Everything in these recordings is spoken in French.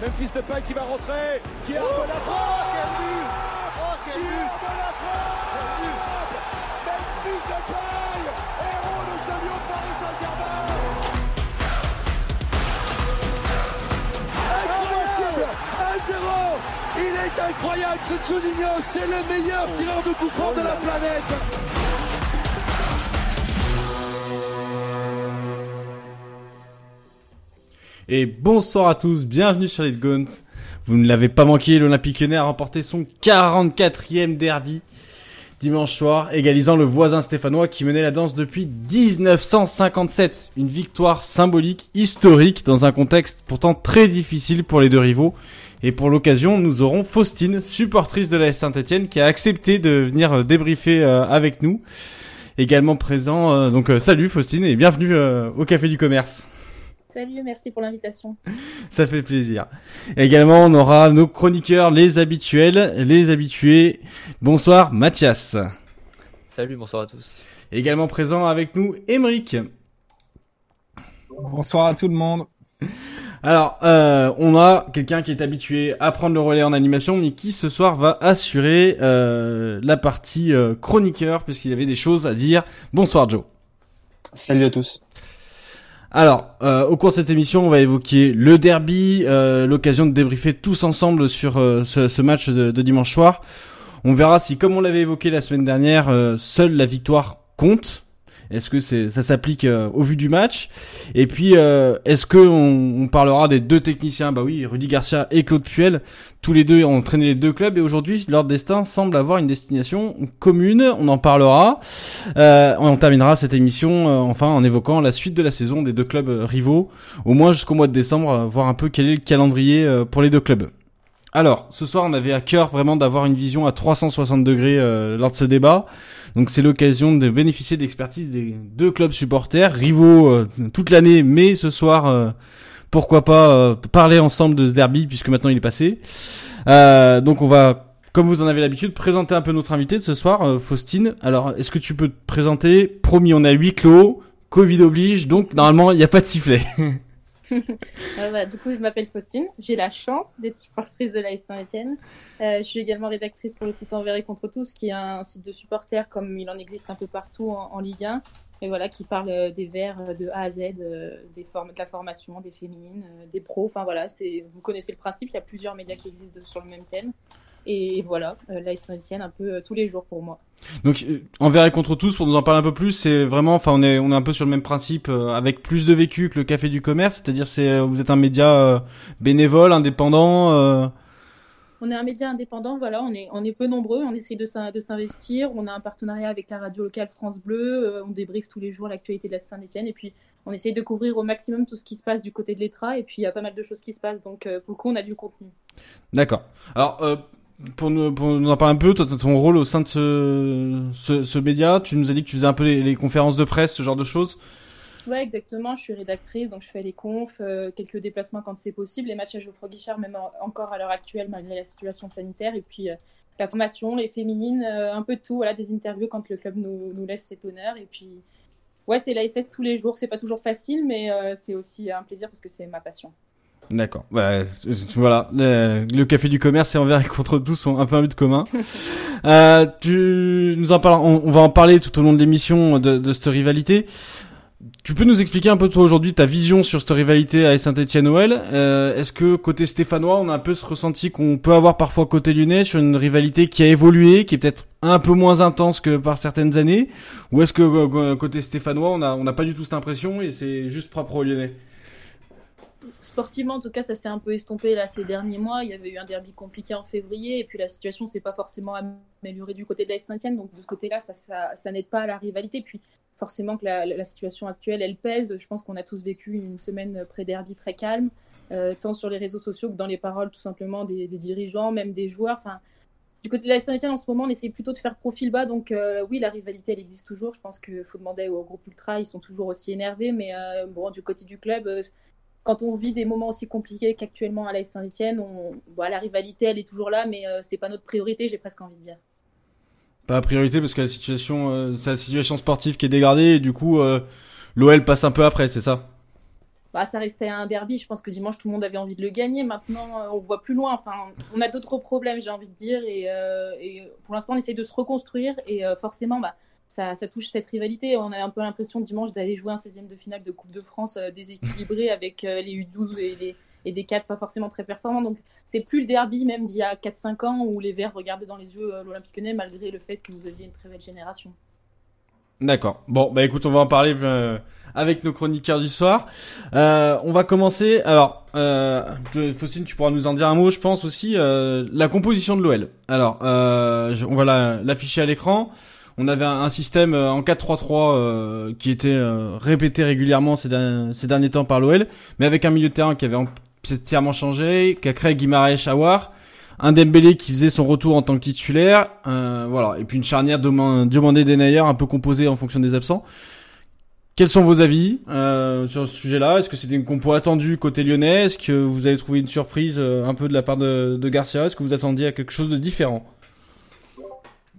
Memphis Depay qui va rentrer, qui a oh, la frappe quel but. Oh, quel but. La frappe Memphis Depay, héros de ce lieu Paris Saint-Germain. Incroyable 1-0 Il est incroyable ce Juninho, c'est le meilleur tireur de coup de la planète Et bonsoir à tous, bienvenue sur les Gaunt. Vous ne l'avez pas manqué, l'Olympique Lyonnais a remporté son 44e derby dimanche soir, égalisant le voisin stéphanois qui menait la danse depuis 1957. Une victoire symbolique, historique, dans un contexte pourtant très difficile pour les deux rivaux. Et pour l'occasion, nous aurons Faustine, supportrice de la Saint-Etienne, qui a accepté de venir débriefer euh, avec nous. Également présent, euh, donc euh, salut Faustine et bienvenue au Café du Commerce. Salut, merci pour l'invitation. Ça fait plaisir. également, on aura nos chroniqueurs, les habituels, les habitués. Bonsoir, Mathias. Salut, bonsoir à tous. Également présent avec nous, Émeric. Bonsoir à tout le monde. Alors, euh, on a quelqu'un qui est habitué à prendre le relais en animation, mais qui ce soir va assurer euh, la partie euh, chroniqueur, puisqu'il avait des choses à dire. Bonsoir Joe. Salut à tous. Alors, euh, au cours de cette émission, on va évoquer le derby, euh, l'occasion de débriefer tous ensemble sur euh, ce, match de, dimanche soir. On verra si, comme on l'avait évoqué la semaine dernière, seule la victoire compte. Est-ce que c'est ça s'applique euh, au vu du match? Et puis euh, est-ce que on, parlera des deux techniciens? Bah oui, Rudy Garcia et Claude Puel, tous les deux ont entraîné les deux clubs et aujourd'hui leur destin semble avoir une destination commune. On en parlera. Euh, on terminera cette émission enfin en évoquant la suite de la saison des deux clubs rivaux, au moins jusqu'au mois de décembre, voir un peu quel est le calendrier pour les deux clubs. Alors, ce soir, on avait à cœur vraiment d'avoir une vision à 360 degrés lors de ce débat. Donc c'est l'occasion de bénéficier de l'expertise des deux clubs supporters, rivaux euh, toute l'année, mais ce soir, euh, pourquoi pas euh, parler ensemble de ce derby puisque maintenant il est passé. donc on va, comme vous en avez l'habitude, présenter un peu notre invité de ce soir, Faustine. Alors est-ce que tu peux te présenter? Promis, on a huit clos, Covid oblige, donc normalement il n'y a pas de sifflet. bah, du coup, je m'appelle Faustine. J'ai la chance d'être supportrice de l'AS Saint-Etienne. Euh, je suis également rédactrice pour le site Envers et contre tous, qui est un site de supporters comme il en existe un peu partout en, Ligue 1. Et voilà, qui parle euh, des verts euh, de A à Z, des formes, de la formation, des féminines, des pros. Enfin voilà, vous connaissez le principe. Il y a plusieurs médias qui existent sur le même thème. Et voilà, euh, là, ils s'en un peu euh, tous les jours pour moi. Donc, euh, envers et contre tous, pour nous en parler un peu plus, c'est vraiment, enfin, on est, on est un peu sur le même principe, avec plus de vécu que le Café du Commerce, c'est-à-dire, c'est, vous êtes un média bénévole, indépendant. On est un média indépendant, voilà, on est, on est peu nombreux, on essaye de s'investir, on a un partenariat avec la radio locale France Bleu, on débriefe tous les jours l'actualité de la Saint-Etienne, et puis on essaye de couvrir au maximum tout ce qui se passe du côté de l'Etra, et puis il y a pas mal de choses qui se passent, donc pour le coup, on a du contenu. D'accord. Alors, pour nous, en parler un peu, toi, ton rôle au sein de ce, média, tu nous as dit que tu faisais un peu les, conférences de presse, ce genre de choses. Ouais, exactement. Je suis rédactrice, donc je fais les confs, euh, quelques déplacements quand c'est possible, les matchs à Geoffroy Guichard, même encore à l'heure actuelle, malgré la situation sanitaire, et puis euh, la formation, les féminines, euh, un peu de tout, voilà, des interviews quand le club nous, nous laisse cet honneur, et puis ouais, c'est l'ASS tous les jours. C'est pas toujours facile, mais c'est aussi un plaisir parce que c'est ma passion. D'accord. Bah, voilà, le, café du commerce et envers et contre tous sont un peu un but commun. euh, tu nous en parles, on, va en parler tout au long de l'émission de, de, cette rivalité. Tu peux nous expliquer un peu toi aujourd'hui ta vision sur cette rivalité à Saint-Étienne-Noël? Euh, Est-ce que côté stéphanois, on a un peu ce ressenti qu'on peut avoir parfois côté lyonnais sur une rivalité qui a évolué, qui est peut-être un peu moins intense que par certaines années? Ou est-ce que euh, côté stéphanois, on a on n'a pas du tout cette impression et c'est juste propre aux lyonnais? Sportivement, en tout cas, ça s'est un peu estompé là ces derniers mois. Il y avait eu un derby compliqué en février, et puis la situation s'est pas forcément améliorée du côté de la Saint-Etienne. Donc de ce côté-là, ça, ça, n'aide pas à la rivalité. Puis forcément que la, situation actuelle, elle pèse. Je pense qu'on a tous vécu une semaine pré-derby très calme, euh, tant sur les réseaux sociaux que dans les paroles tout simplement des, dirigeants, même des joueurs. Enfin, du côté de la Saint-Etienne, en ce moment, on essaie plutôt de faire profil bas. Donc, euh, oui, la rivalité, elle existe toujours. Je pense qu'il faut demander au groupe Ultra. Ils sont toujours aussi énervés. Mais euh, bon, du côté du club, quand on vit des moments aussi compliqués qu'actuellement à la Saint-Etienne, on... la rivalité, elle est toujours là, mais euh, c'est pas notre priorité, j'ai presque envie de dire. Pas priorité parce que la situation, euh, c'est la situation sportive qui est dégradée et du coup, euh, l'OL passe un peu après, c'est ça? Bah, ça restait un derby. Je pense que dimanche, tout le monde avait envie de le gagner. Maintenant, euh, on voit plus loin. Enfin, on a d'autres problèmes, j'ai envie de dire. Et, euh, et pour l'instant, on essaye de se reconstruire. Et forcément, bah, ça, ça, touche cette rivalité. On a un peu l'impression dimanche d'aller jouer un 16e de finale de Coupe de France déséquilibré avec les U12 et, les, et des 4 pas forcément très performants. Donc, c'est plus le derby même d'il y a 4-5 ans où les Verts regardaient dans les yeux l'Olympique Lyonnais malgré le fait que vous aviez une très belle génération. D'accord. Bon, bah écoute, on va en parler euh, avec nos chroniqueurs du soir. Euh, on va commencer. Alors, euh, Faustine, tu pourras nous en dire un mot, je pense aussi. Euh, la composition de l'OL. Alors, euh, on va l'afficher à l'écran. On avait un, système en 4-3-3 qui était répété régulièrement ces, derniers, temps par l'OL, mais avec un milieu de terrain qui avait entièrement changé, qui a créé Guimarães Awar un Dembélé qui faisait son retour en tant que titulaire, euh, voilà, et puis une charnière demandée des un peu composée en fonction des absents. Quels sont vos avis euh, sur ce sujet-là? Est-ce que c'était une compo attendue côté lyonnais? Est-ce que vous avez trouvé une surprise euh, un peu de la part de, Garcia? Est-ce que vous attendiez à quelque chose de différent?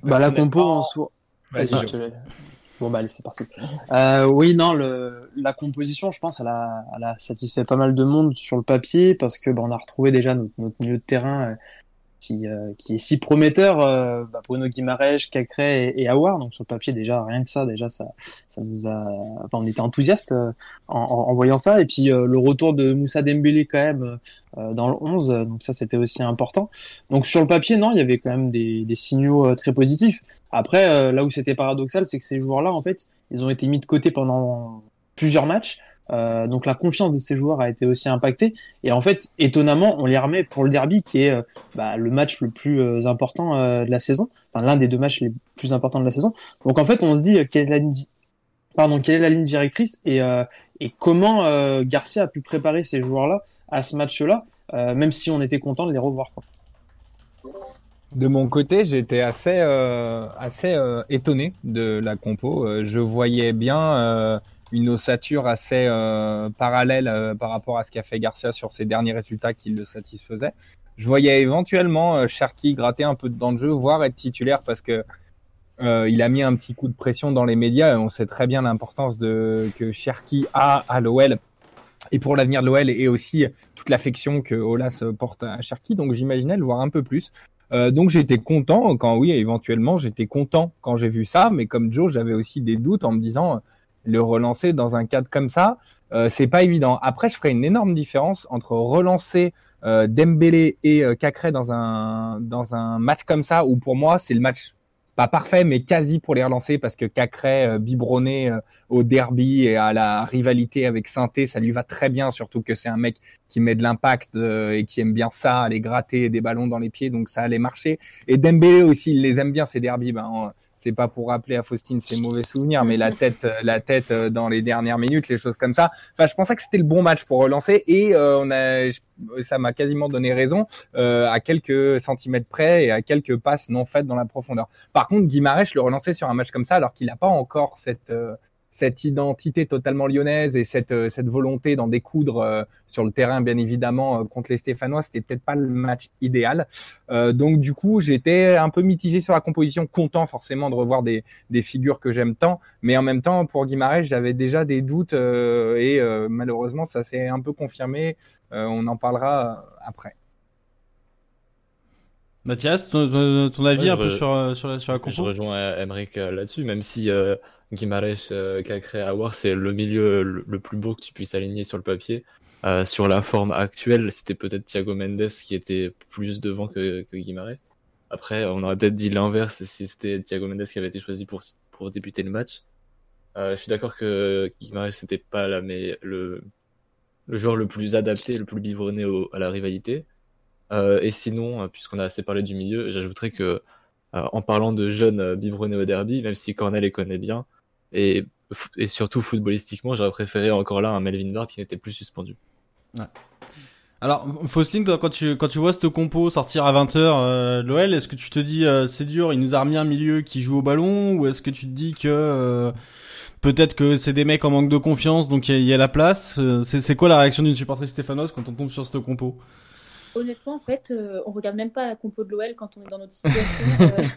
Bah la compo en soi. Vas-y, Bon bah allez, c'est parti. Euh, oui, non, le, la composition, je pense, elle a, elle a satisfait pas mal de monde sur le papier parce que bah, on a retrouvé déjà notre, notre milieu de terrain qui, euh, qui est si prometteur. Euh, bah, Bruno Guimaraes, Cacré et, et Awar. Donc sur le papier déjà, rien que ça, déjà ça, ça nous a, enfin, on était enthousiaste euh, en, en, voyant ça. Et puis le retour de Moussa Dembélé quand même dans le 11, donc ça c'était aussi important. Donc sur le papier, non, il y avait quand même des, des signaux très positifs. Après, là où c'était paradoxal, c'est que ces joueurs-là, en fait, ils ont été mis de côté pendant plusieurs matchs. Euh, donc la confiance de ces joueurs a été aussi impactée. Et en fait, étonnamment, on les remet pour le derby, qui est euh, bah, le match le plus euh, important de la saison, enfin l'un des deux matchs les plus importants de la saison. Donc en fait, on se dit quelle est la ligne, directrice et, comment Garcia a pu préparer ces joueurs-là à ce match-là, même si on était content de les revoir. De mon côté, j'étais assez, assez étonné de la compo. je voyais bien une ossature assez euh, parallèle euh, par rapport à ce qu'a fait Garcia sur ses derniers résultats qui le satisfaisaient. Je voyais éventuellement euh, gratter un peu dans le jeu, voire être titulaire parce que euh, il a mis un petit coup de pression dans les médias. on sait très bien l'importance de que Cherki a à l'OL et pour l'avenir de l'OL et aussi toute l'affection que Olas porte à Cherki. Donc j'imaginais le voir un peu plus. Donc j'étais content quand oui éventuellement j'étais content quand j'ai vu ça, mais comme Joe j'avais aussi des doutes en me disant le relancer dans un cadre comme ça, euh, c'est pas évident. Après, je ferai une énorme différence entre relancer euh, Dembélé et euh, Cacré dans un dans un match comme ça, où pour moi c'est le match pas parfait, mais quasi pour les relancer parce que Cacré euh, biberonné euh, au derby et à la rivalité avec Sainté, ça lui va très bien, surtout que c'est un mec qui met de l'impact et qui aime bien ça, aller gratter des ballons dans les pieds, donc ça allait marcher. Et Dembélé aussi, il les aime bien ces derbys. Ben, c'est pas pour rappeler à Faustine ses mauvais souvenirs, mais la tête, euh, la tête euh, dans les dernières minutes, les choses comme ça. Enfin, je pensais que c'était le bon match pour relancer et euh, on a, ça m'a quasiment donné raison à quelques centimètres près et à quelques passes non faites dans la profondeur. Par contre, Guimarães le relancer sur un match comme ça alors qu'il n'a pas encore cette cette identité totalement lyonnaise et cette, euh, cette volonté d'en découdre euh, sur le terrain, bien évidemment, euh, contre les Stéphanois, c'était peut-être pas le match idéal. donc du coup, j'étais un peu mitigé sur la composition, content forcément de revoir des, des figures que j'aime tant, mais en même temps, pour Guimarães, j'avais déjà des doutes et malheureusement, ça s'est un peu confirmé. on en parlera après. Mathias, ton, avis un peu sur, sur, la, sur la compo? Je rejoins Emmerich là-dessus, même si Guimarães, euh, créé Awar, c'est le milieu le, plus beau que tu puisses aligner sur le papier. Euh, sur la forme actuelle, c'était peut-être Thiago Mendes qui était plus devant que, que. Après, on aurait peut-être dit l'inverse si c'était Thiago Mendes qui avait été choisi pour, pour débuter le match. Euh, je suis d'accord que Guimarães n'était pas la, mais le, joueur le plus adapté, le plus biberonné à la rivalité. Et sinon, puisqu'on a assez parlé du milieu, j'ajouterais que en parlant de jeunes biberonnés au derby, même si Cornel les connaît bien, et, et surtout footballistiquement, j'aurais préféré encore là un Melvin Bart qui n'était plus suspendu. Ouais. Alors, Faustine, toi, quand tu, quand tu vois cette compo sortir à 20h, euh, l'OL, est-ce que tu te dis, euh, c'est dur, il nous a remis un milieu qui joue au ballon, ou est-ce que tu te dis que euh, peut-être que c'est des mecs en manque de confiance, donc il y, a la place C'est quoi la réaction d'une supportrice stéphanoise quand on tombe sur cette compo? Honnêtement, en fait, euh, on regarde même pas la compo de l'OL quand on est dans notre situation.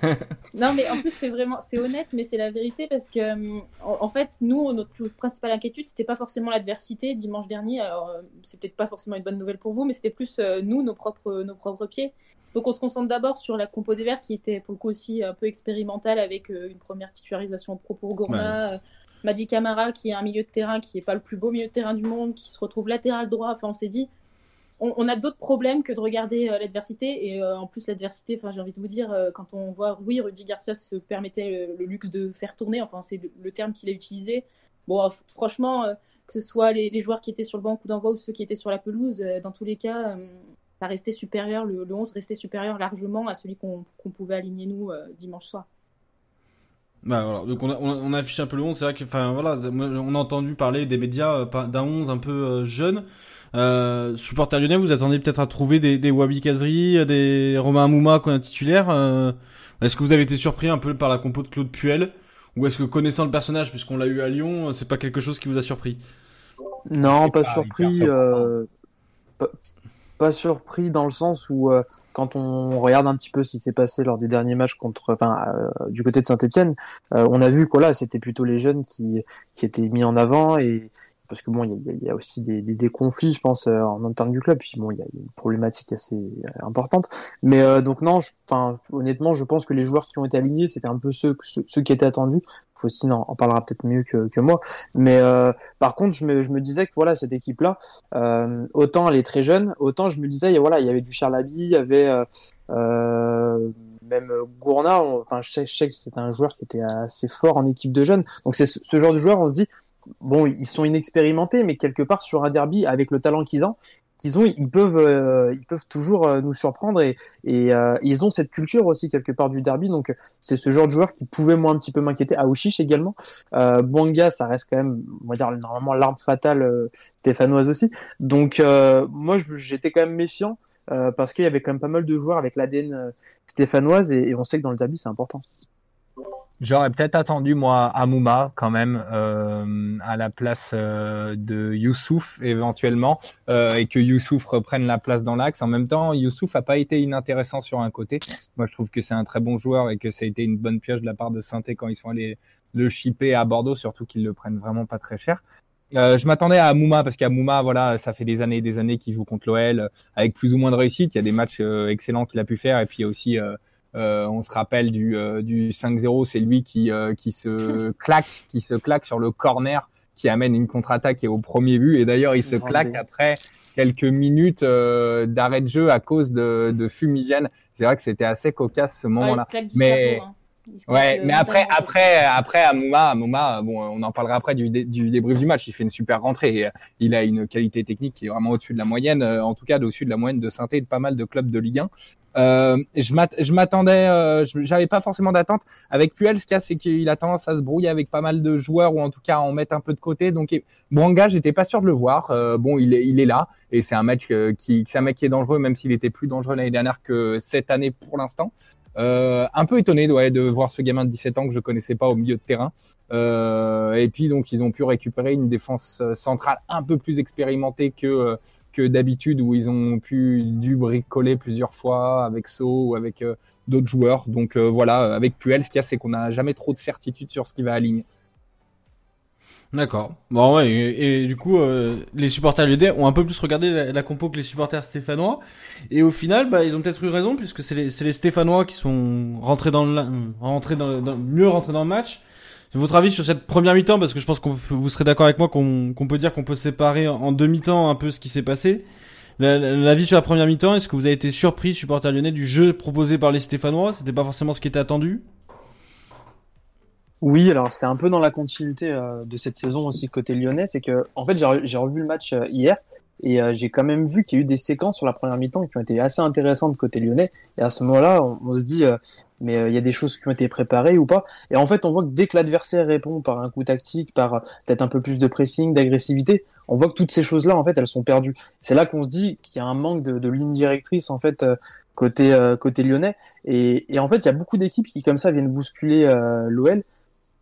Euh. non, mais en plus, c'est vraiment, c'est honnête, mais c'est la vérité parce que, euh, en, fait, nous, notre principale inquiétude, c'était pas forcément l'adversité dimanche dernier. Alors, c'est peut-être pas forcément une bonne nouvelle pour vous, mais c'était plus nous, nos propres, nos propres pieds. Donc, on se concentre d'abord sur la compo des Verts qui était pour le coup aussi un peu expérimentale avec une première titularisation pro pour Gourma. Madi Camara, qui est un milieu de terrain qui n'est pas le plus beau milieu de terrain du monde, qui se retrouve latéral droit. Enfin, on s'est dit, on, a d'autres problèmes que de regarder euh, l'adversité. Et euh, en plus, l'adversité, j'ai envie de vous dire, euh, quand on voit, oui, Rudy Garcia se permettait le, luxe de faire tourner, enfin, c'est le, terme qu'il a utilisé. Bon, franchement, que ce soit les, joueurs qui étaient sur le banc coup d'envoi ou ceux qui étaient sur la pelouse, dans tous les cas, ça restait supérieur, le, 11 restait supérieur largement à celui qu'on pouvait aligner nous dimanche soir. Bah on, a, un peu le 11, c'est vrai que, a entendu parler des médias d'un 11 un peu jeune. Euh, supporter lyonnais, vous attendez peut-être à trouver des, des Wabi Kazri, des Romain Mouma qu'on a titulaire. Euh, est-ce que vous avez été surpris un peu par la compo de Claude Puel Ou est-ce que connaissant le personnage, puisqu'on l'a eu à Lyon, c'est pas quelque chose qui vous a surpris? Non, pas, surpris. Euh, pas, surpris dans le sens où euh, quand on regarde un petit peu ce qui s'est passé lors des derniers matchs contre, enfin, euh, du côté de Saint-Etienne, on a vu que là, c'était plutôt les jeunes qui, qui étaient mis en avant et, parce que bon, il y, a, aussi des, conflits, je pense, euh, en interne du club. Puis bon, il y a une problématique assez euh, importante. Mais euh, donc non, honnêtement, je pense que les joueurs qui ont été alignés, c'était un peu ceux, qui étaient attendus. Faustine en, parlera peut-être mieux que, moi. Mais par contre, je me, je me disais que voilà, cette équipe-là, autant elle est très jeune, autant je me disais, voilà, il y avait du Charlaby, il y avait même Gourna, enfin, je sais, que c'était un joueur qui était assez fort en équipe de jeunes. Donc c'est ce genre de joueur, on se dit, bon, ils sont inexpérimentés, mais quelque part sur un derby, avec le talent qu'ils ont, qu'ils ont, ils peuvent, euh, ils peuvent toujours euh, nous surprendre et, euh, ils ont cette culture aussi quelque part du derby. Donc c'est ce genre de joueur qui pouvait moi un petit peu m'inquiéter. Aouchiche également. Euh, ça reste quand même, on va dire normalement l'arme fatale stéphanoise aussi. Donc moi j'étais quand même méfiant. parce qu'il y avait quand même pas mal de joueurs avec l'ADN stéphanoise et on sait que dans le derby c'est important. J'aurais peut-être attendu moi Amouma quand même euh, à la place euh, de Youssouf éventuellement euh, et que Youssouf reprenne la place dans l'axe. En même temps, Youssouf a pas été inintéressant sur un côté. Moi, je trouve que c'est un très bon joueur et que ça a été une bonne pioche de la part de Sainté quand ils sont allés le shipper à Bordeaux, surtout qu'ils le prennent vraiment pas très cher. Euh, je m'attendais à Amouma parce qu'Amouma, voilà, ça fait des années et des années qu'il joue contre l'OL avec plus ou moins de réussite. Il y a des matchs excellents qu'il a pu faire et puis il y a aussi euh, on se rappelle du, euh, du 5-0, c'est lui qui, euh, qui se claque, qui se claque sur le corner, qui amène une contre-attaque et au premier but. Et d'ailleurs, il se claque après quelques minutes d'arrêt de jeu à cause de, de fumigène. C'est vrai que c'était assez cocasse ce moment-là. mais hein. Ouais, mais après, après, après, Amouma, Amouma, bon, on en parlera après du, du débrief du match. Il fait une super rentrée. il a une qualité technique qui est vraiment au-dessus de la moyenne, en tout cas au-dessus de la moyenne de synthé de pas mal de clubs de Ligue 1. Euh, je m'attendais, euh, j'avais pas forcément d'attente. Avec Puel, ce qu'il y a, c'est qu'il a tendance à se brouiller avec pas mal de joueurs ou en tout cas à en mettre un peu de côté. Donc, Mwanga, j'étais pas sûr de le voir. Euh, bon, il est, il est là et c'est un match euh, qui, c'est un mec qui est dangereux, même s'il était plus dangereux l'année dernière que cette année pour l'instant. Euh, un peu étonné ouais, de voir ce gamin de 17 ans que je connaissais pas au milieu de terrain. Euh, et puis donc ils ont pu récupérer une défense centrale un peu plus expérimentée que que d'habitude où ils ont pu dû bricoler plusieurs fois avec So ou avec euh, d'autres joueurs. Donc euh, voilà, avec Puel, ce qu'il y a, c'est qu'on n'a jamais trop de certitude sur ce qui va aligner. D'accord. Bon ouais, et, du coup, euh, les supporters lyonnais ont un peu plus regardé la, compo que les supporters stéphanois. Et au final, bah, ils ont peut-être eu raison puisque c'est les, les stéphanois qui sont rentrés dans le, rentrés dans, dans, mieux rentrés dans le match votre avis sur cette première mi-temps? Parce que je pense que vous serez d'accord avec moi qu'on peut dire qu'on peut séparer en deux mi-temps un peu ce qui s'est passé. L'avis sur la première mi-temps, est-ce que vous avez été surpris, supporter lyonnais, du jeu proposé par les Stéphanois? C'était pas forcément ce qui était attendu? Oui, alors c'est un peu dans la continuité euh, de cette saison aussi côté lyonnais, c'est que en fait j'ai revu le match euh, hier et euh, j'ai quand même vu qu'il y a eu des séquences sur la première mi-temps qui ont été assez intéressantes côté lyonnais. Et à ce moment-là, on, se dit, mais il y a des choses qui ont été préparées ou pas. Et en fait, on voit que dès que l'adversaire répond par un coup tactique, par peut-être un peu plus de pressing, d'agressivité, on voit que toutes ces choses-là, en fait, elles sont perdues. C'est là qu'on se dit qu'il y a un manque de, de ligne directrice, en fait, côté côté lyonnais. Et, et, en fait, il y a beaucoup d'équipes qui, comme ça, viennent bousculer l'OL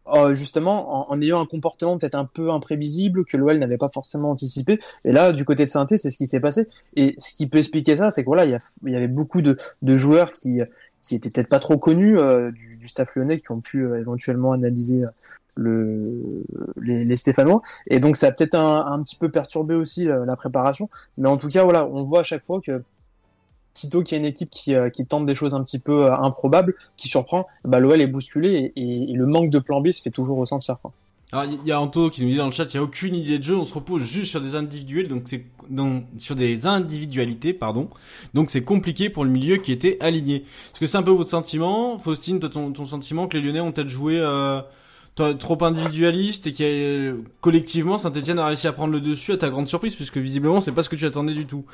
euh, justement en, ayant un comportement peut-être un peu imprévisible que l'OL n'avait pas forcément anticipé. Et là, du côté de saint c'est ce qui s'est passé. Et ce qui peut expliquer ça, c'est que voilà, il y, avait beaucoup de, joueurs qui qui étaient peut-être pas trop connus euh, du, staff lyonnais, qui ont pu euh, éventuellement analyser le, les, Stéphanois. Et donc ça a peut-être un, petit peu perturbé aussi la, préparation. Mais en tout cas, voilà, on voit à chaque fois que sitôt qu'il y a une équipe qui, qui, tente des choses un petit peu improbables, qui surprend, bah, l'OL est bousculé et, le manque de plan B se fait toujours ressentir. Quoi. Alors il y a Anto qui nous dit dans le chat, il y a aucune idée de jeu, on se repose juste sur des individuels, donc c'est sur des individualités, pardon. Donc c'est compliqué pour le milieu qui était aligné. Est-ce que c'est un peu votre sentiment, Faustine, ton, ton sentiment que les Lyonnais ont peut-être joué euh, trop individualiste et que collectivement Saint-Etienne a réussi à prendre le dessus à ta grande surprise, puisque visiblement c'est pas ce que tu attendais du tout?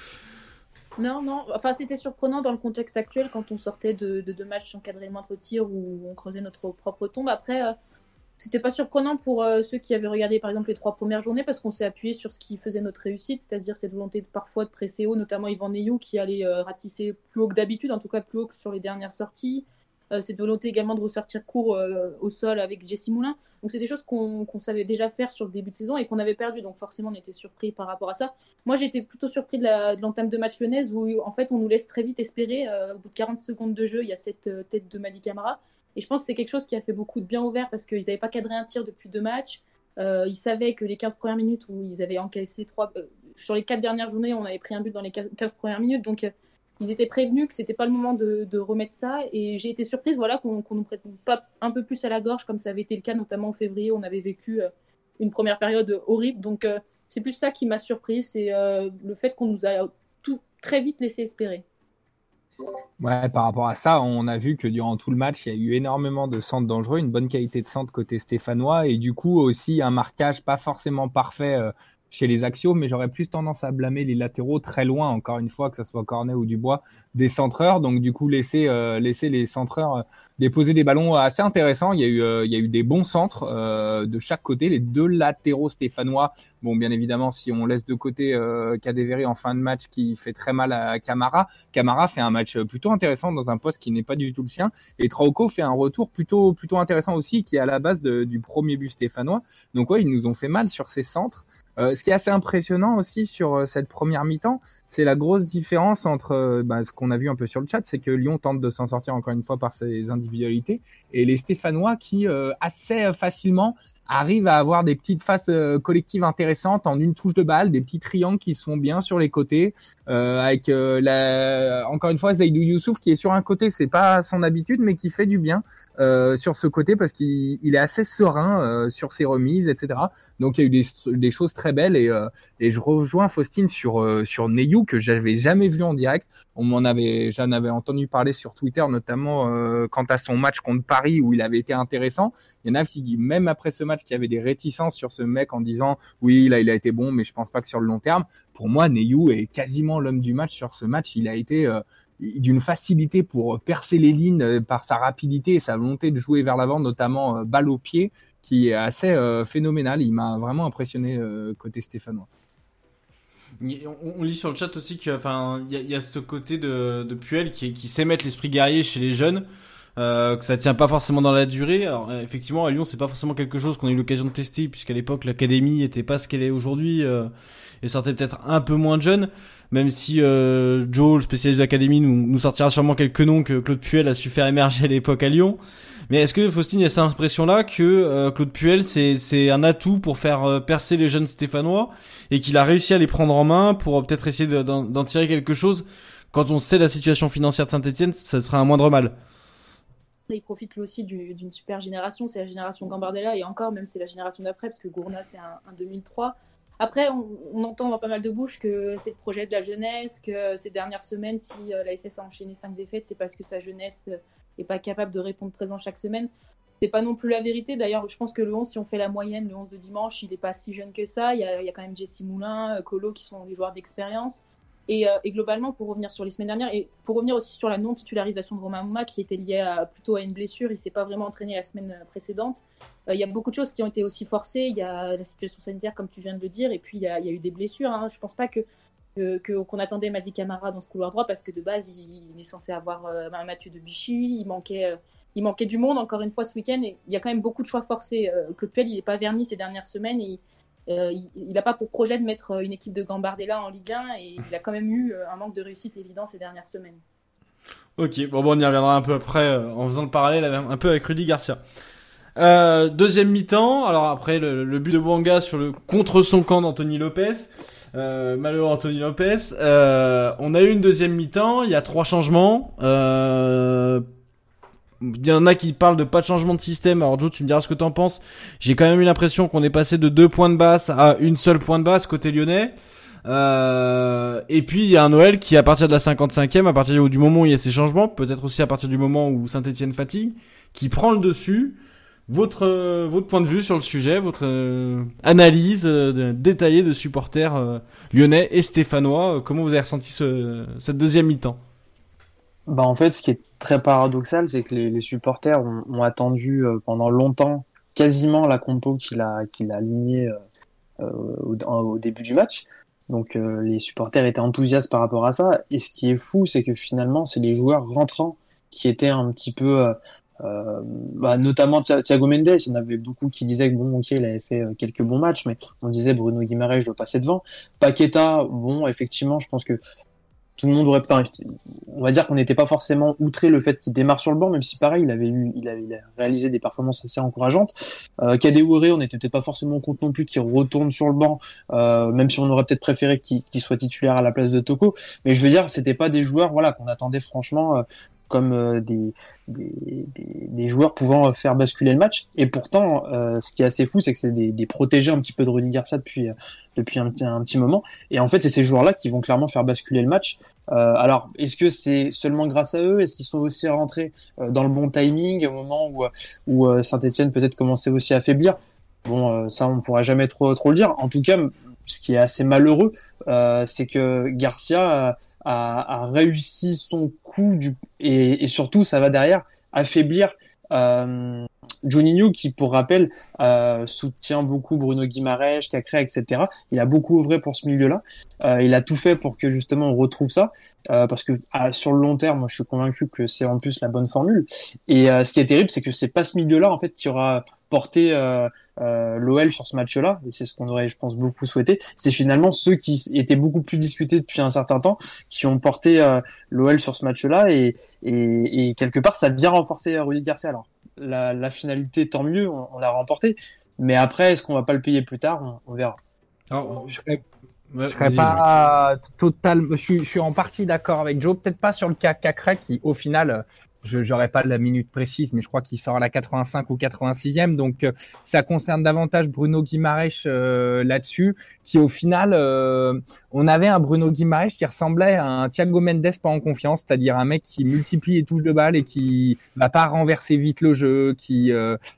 Non, non. Enfin, c'était surprenant dans le contexte actuel quand on sortait de, deux matchs encadrés moindre tir où on creusait notre propre tombe. Après, euh, c'était pas surprenant pour euh, ceux qui avaient regardé par exemple les trois premières journées parce qu'on s'est appuyé sur ce qui faisait notre réussite, c'est-à-dire cette volonté parfois de presser haut, notamment Yvan Neyou qui allait euh, ratisser plus haut que d'habitude, en tout cas plus haut que sur les dernières sorties. Euh, cette volonté également de ressortir court au sol avec Jessie Moulin. Donc c'est des choses qu'on savait déjà faire sur le début de saison et qu'on avait perdu. Donc forcément on était surpris par rapport à ça. Moi j'étais plutôt surpris de l'entame de, match lyonnaise où en fait on nous laisse très vite espérer. au bout de 40 secondes de jeu, il y a cette tête de Madi Camara et je pense que c'est quelque chose qui a fait beaucoup de bien au vert parce qu'ils n'avaient pas cadré un tir depuis deux matchs. Euh, ils savaient que les 15 premières minutes où ils avaient encaissé trois. Euh, sur les quatre dernières journées, on avait pris un but dans les 15 premières minutes. Donc, euh, ils étaient prévenus que c'était pas le moment de, remettre ça. Et j'ai été surprise voilà, qu'on ne nous prête pas un peu plus à la gorge, comme ça avait été le cas, notamment en février. On avait vécu une première période horrible. Donc, c'est plus ça qui m'a surpris c'est le fait qu'on nous a tout très vite laissé espérer. Ouais, par rapport à ça, on a vu que durant tout le match, il y a eu énormément de centres dangereux, une bonne qualité de centre côté stéphanois et du coup aussi un marquage pas forcément parfait euh, chez les axiaux, mais j'aurais plus tendance à blâmer les latéraux très loin, encore une fois, que ce soit Cornet ou Dubois, des centreurs. Donc du coup, laisser, euh, laisser les centreurs euh, déposer des ballons assez intéressants. Il y a eu, euh, il y a eu des bons centres de chaque côté. Les deux latéraux stéphanois, bon, bien évidemment, si on laisse de côté euh, en fin de match qui fait très mal à Camara, Camara fait un match plutôt intéressant dans un poste qui n'est pas du tout le sien. Et Trauco fait un retour plutôt, plutôt intéressant aussi, qui est à la base du premier but stéphanois. Donc ouais, ils nous ont fait mal sur ces centres. Euh, ce qui est assez impressionnant aussi sur euh, cette première mi-temps, c'est la grosse différence entre euh, bah, ce qu'on a vu un peu sur le chat, c'est que Lyon tente de s'en sortir encore une fois par ses individualités, et les Stéphanois qui assez facilement arrivent à avoir des petites faces collectives intéressantes en une touche de balle, des petits triangles qui sont bien sur les côtés, avec la... encore une fois Zaidou Youssouf qui est sur un côté, c'est pas son habitude, mais qui fait du bien. Euh, sur ce côté parce qu'il est assez serein euh, sur ses remises, etc. Donc il y a eu des, des choses très belles et, euh, et je rejoins Faustine sur sur Neyou que j'avais jamais vu en direct. On m'en avait, j'en avais entendu parler sur Twitter, notamment quant à son match contre Paris où il avait été intéressant. Il y en a qui, même après ce match, qui avaient des réticences sur ce mec en disant oui, là il a été bon, mais je pense pas que sur le long terme. Pour moi, Neyou est quasiment l'homme du match sur ce match. Il a été d'une facilité pour percer les lignes euh, par sa rapidité et sa volonté de jouer vers l'avant, notamment euh, balle au pied, qui est assez euh, phénoménal. Il m'a vraiment impressionné côté stéphanois. On, lit sur le chat aussi qu'il y, y, a ce côté de, de Puel qui, qui sait mettre l'esprit guerrier chez les jeunes. Euh, que ça tient pas forcément dans la durée. Alors effectivement à Lyon c'est pas forcément quelque chose qu'on a eu l'occasion de tester puisqu'à l'époque l'académie était pas ce qu'elle est aujourd'hui euh, et sortait peut-être un peu moins de jeunes même si euh, Joe, le spécialiste de l'académie, nous, nous, sortira sûrement quelques noms que Claude Puel a su faire émerger à l'époque à Lyon. Mais est-ce que Faustine, a cette impression-là que euh, Claude Puel, c'est un atout pour faire euh, percer les jeunes Stéphanois et qu'il a réussi à les prendre en main pour euh, peut-être essayer d'en tirer quelque chose? Quand on sait la situation financière de Saint-Etienne, ce sera un moindre mal. Il profite lui aussi d'une super génération, c'est la génération Gambardella et encore, même c'est la génération d'après, parce que Gourna c'est un, un 2003. Après, on, entend dans pas mal de bouches que c'est le projet de la jeunesse, que ces dernières semaines, si euh, la SS a enchaîné cinq défaites, c'est parce que sa jeunesse n'est euh, pas capable de répondre présent chaque semaine. C'est pas non plus la vérité. D'ailleurs, je pense que le 11, si on fait la moyenne, le 11 de dimanche, il n'est pas si jeune que ça. Il y a, il y a quand même Jesse Moulin, euh, Colo qui sont des joueurs d'expérience. Et, et, globalement, pour revenir sur les semaines dernières, et pour revenir aussi sur la non-titularisation de Romain Mouma, qui était liée plutôt à une blessure, il s'est pas vraiment entraîné la semaine précédente. Euh, il y a beaucoup de choses qui ont été aussi forcées. Il y a la situation sanitaire, comme tu viens de le dire, et puis il y a, eu des blessures. Hein. Je pense pas que qu'on attendait Madi Camara dans ce couloir droit parce que de base il, est censé avoir euh, un Mathieu de Bichy, il manquait, euh, il manquait du monde encore une fois ce week-end il y a quand même beaucoup de choix forcés. Claude Puel, il n'est pas verni ces dernières semaines et il n'a pas pour projet de mettre une équipe de Gambardella en Ligue 1 et il a quand même eu un manque de réussite évident ces dernières semaines. Ok, bon, bon on y reviendra un peu après en faisant le parallèle un peu avec Rudy Garcia. Euh, deuxième mi-temps, alors après le, le, but de Bouanga sur le contre son camp d'Anthony Lopez, euh, malheureux Anthony Lopez. Euh, on a eu une deuxième mi-temps, il y a trois changements. Il y en a qui parlent de pas de changement de système. Alors Joe, tu me diras ce que t'en penses. J'ai quand même eu l'impression qu'on est passé de deux points de basse à une seule point de basse côté lyonnais. Euh, et puis il y a un Noël qui à partir de la 55e, à partir du moment où il y a ces changements, peut-être aussi à partir du moment où Saint-Etienne fatigue, qui prend le dessus votre euh, votre point de vue sur le sujet, votre euh, analyse euh, détaillée de supporters lyonnais et stéphanois. comment vous avez ressenti ce, cette deuxième mi-temps? Bah en fait, ce qui est très paradoxal, c'est que les, les supporters ont, ont attendu pendant longtemps quasiment la compo qu'il a qu'il a alignée au, au, début du match. Donc les supporters étaient enthousiastes par rapport à ça. Et ce qui est fou, c'est que finalement, c'est les joueurs rentrants qui étaient un petit peu euh, bah, notamment Thiago Mendes, il y en avait beaucoup qui disaient que bon, ok, il avait fait euh, quelques bons matchs, mais on disait Bruno Guimaraes, je dois passer devant. Paqueta, bon, effectivement, je pense que tout le monde aurait pas, on va dire qu'on n'était pas forcément outré le fait qu'il démarre sur le banc, même si pareil, il avait eu, il, avait, réalisé des performances assez encourageantes. Euh, Kadewere, on n'était peut-être pas forcément compte non plus qu'il retourne sur le banc, euh, même si on aurait peut-être préféré qu'il soit titulaire à la place de Toko. Mais je veux dire, c'était pas des joueurs, voilà, qu'on attendait franchement euh, comme euh, des, des, des, joueurs pouvant faire basculer le match. Et pourtant, euh, ce qui est assez fou, c'est que c'est des, des, protégés un petit peu de Rudy Garcia depuis, euh, depuis un, un, petit moment. Et en fait, c'est ces joueurs-là qui vont clairement faire basculer le match. alors, est-ce que c'est seulement grâce à eux? Est-ce qu'ils sont aussi rentrés dans le bon timing au moment où, où Saint-Etienne peut-être commençait aussi à faiblir? Bon, ça, on pourra jamais trop, trop le dire. En tout cas, ce qui est assez malheureux, c'est que Garcia a, réussi son coup du, et, et, surtout ça va derrière affaiblir euh, Juninho qui pour rappel euh, soutient beaucoup Bruno Guimaraes, Cacré, etc. Il a beaucoup œuvré pour ce milieu-là. Euh, il a tout fait pour que justement on retrouve ça euh, parce que sur le long terme, je suis convaincu que c'est en plus la bonne formule. Et euh, ce qui est terrible, c'est que c'est pas ce milieu-là en fait qui aura porté euh, l'OL sur ce match-là, et c'est ce qu'on aurait, je pense, beaucoup souhaité, c'est finalement ceux qui étaient beaucoup plus discutés depuis un certain temps, qui ont porté euh, l'OL sur ce match-là, et, et, et, quelque part, ça a bien renforcé Rudy Garcia. Alors, la, la finalité, tant mieux, on, l'a remporté, mais après, est-ce qu'on va pas le payer plus tard? On, verra. Alors, je serais, je serais pas total, je suis, je suis en partie d'accord avec Joe, peut-être pas sur le cas Cacré qui, au final, je n'aurai pas la minute précise, mais je crois qu'il sort à la 85 ou 86e. Donc, euh, ça concerne davantage Bruno Guimaraes euh, là-dessus, qui au final, euh, on avait un Bruno Guimaraes qui ressemblait à un Thiago Mendes pas en confiance, c'est-à-dire un mec qui multiplie les touches de balle et qui va pas renverser vite le jeu, qui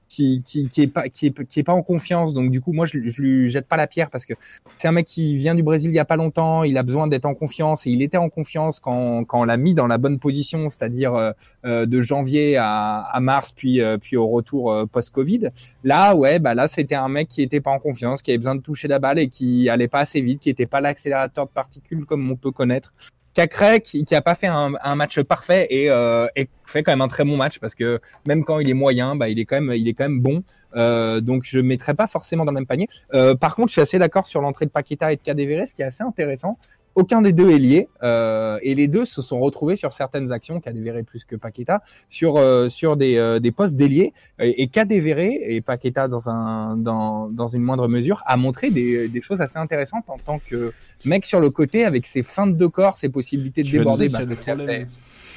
qui, qui, qui est pas qui est, pas en confiance. Donc du coup, moi, je, je lui jette pas la pierre parce que c'est un mec qui vient du Brésil il y a pas longtemps. Il a besoin d'être en confiance et il était en confiance quand quand on l'a mis dans la bonne position, c'est-à-dire euh, euh de janvier à, mars, puis euh, puis au retour euh, post-Covid. Là, ouais, bah là, c'était un mec qui était pas en confiance, qui avait besoin de toucher la balle et qui allait pas assez vite, qui était pas de particules comme on peut connaître. Cacré qui, qui a pas fait un, match parfait et, euh, et, fait quand même un très bon match parce que même quand il est moyen, bah il est quand même il est quand même bon. Euh, donc je mettrai pas forcément dans le même panier. Euh, par contre, je suis assez d'accord sur l'entrée de Paqueta et de Cadevere, ce qui est assez intéressant. Aucun des deux est lié euh, et les deux se sont retrouvés sur certaines actions, Cadevere plus que Paqueta, sur euh, sur des, euh, des postes déliés et, et et Paqueta dans un dans dans une moindre mesure a montré des, des choses assez intéressantes en tant que mec sur le côté avec ses feintes de corps, ses possibilités de déborder. Bah,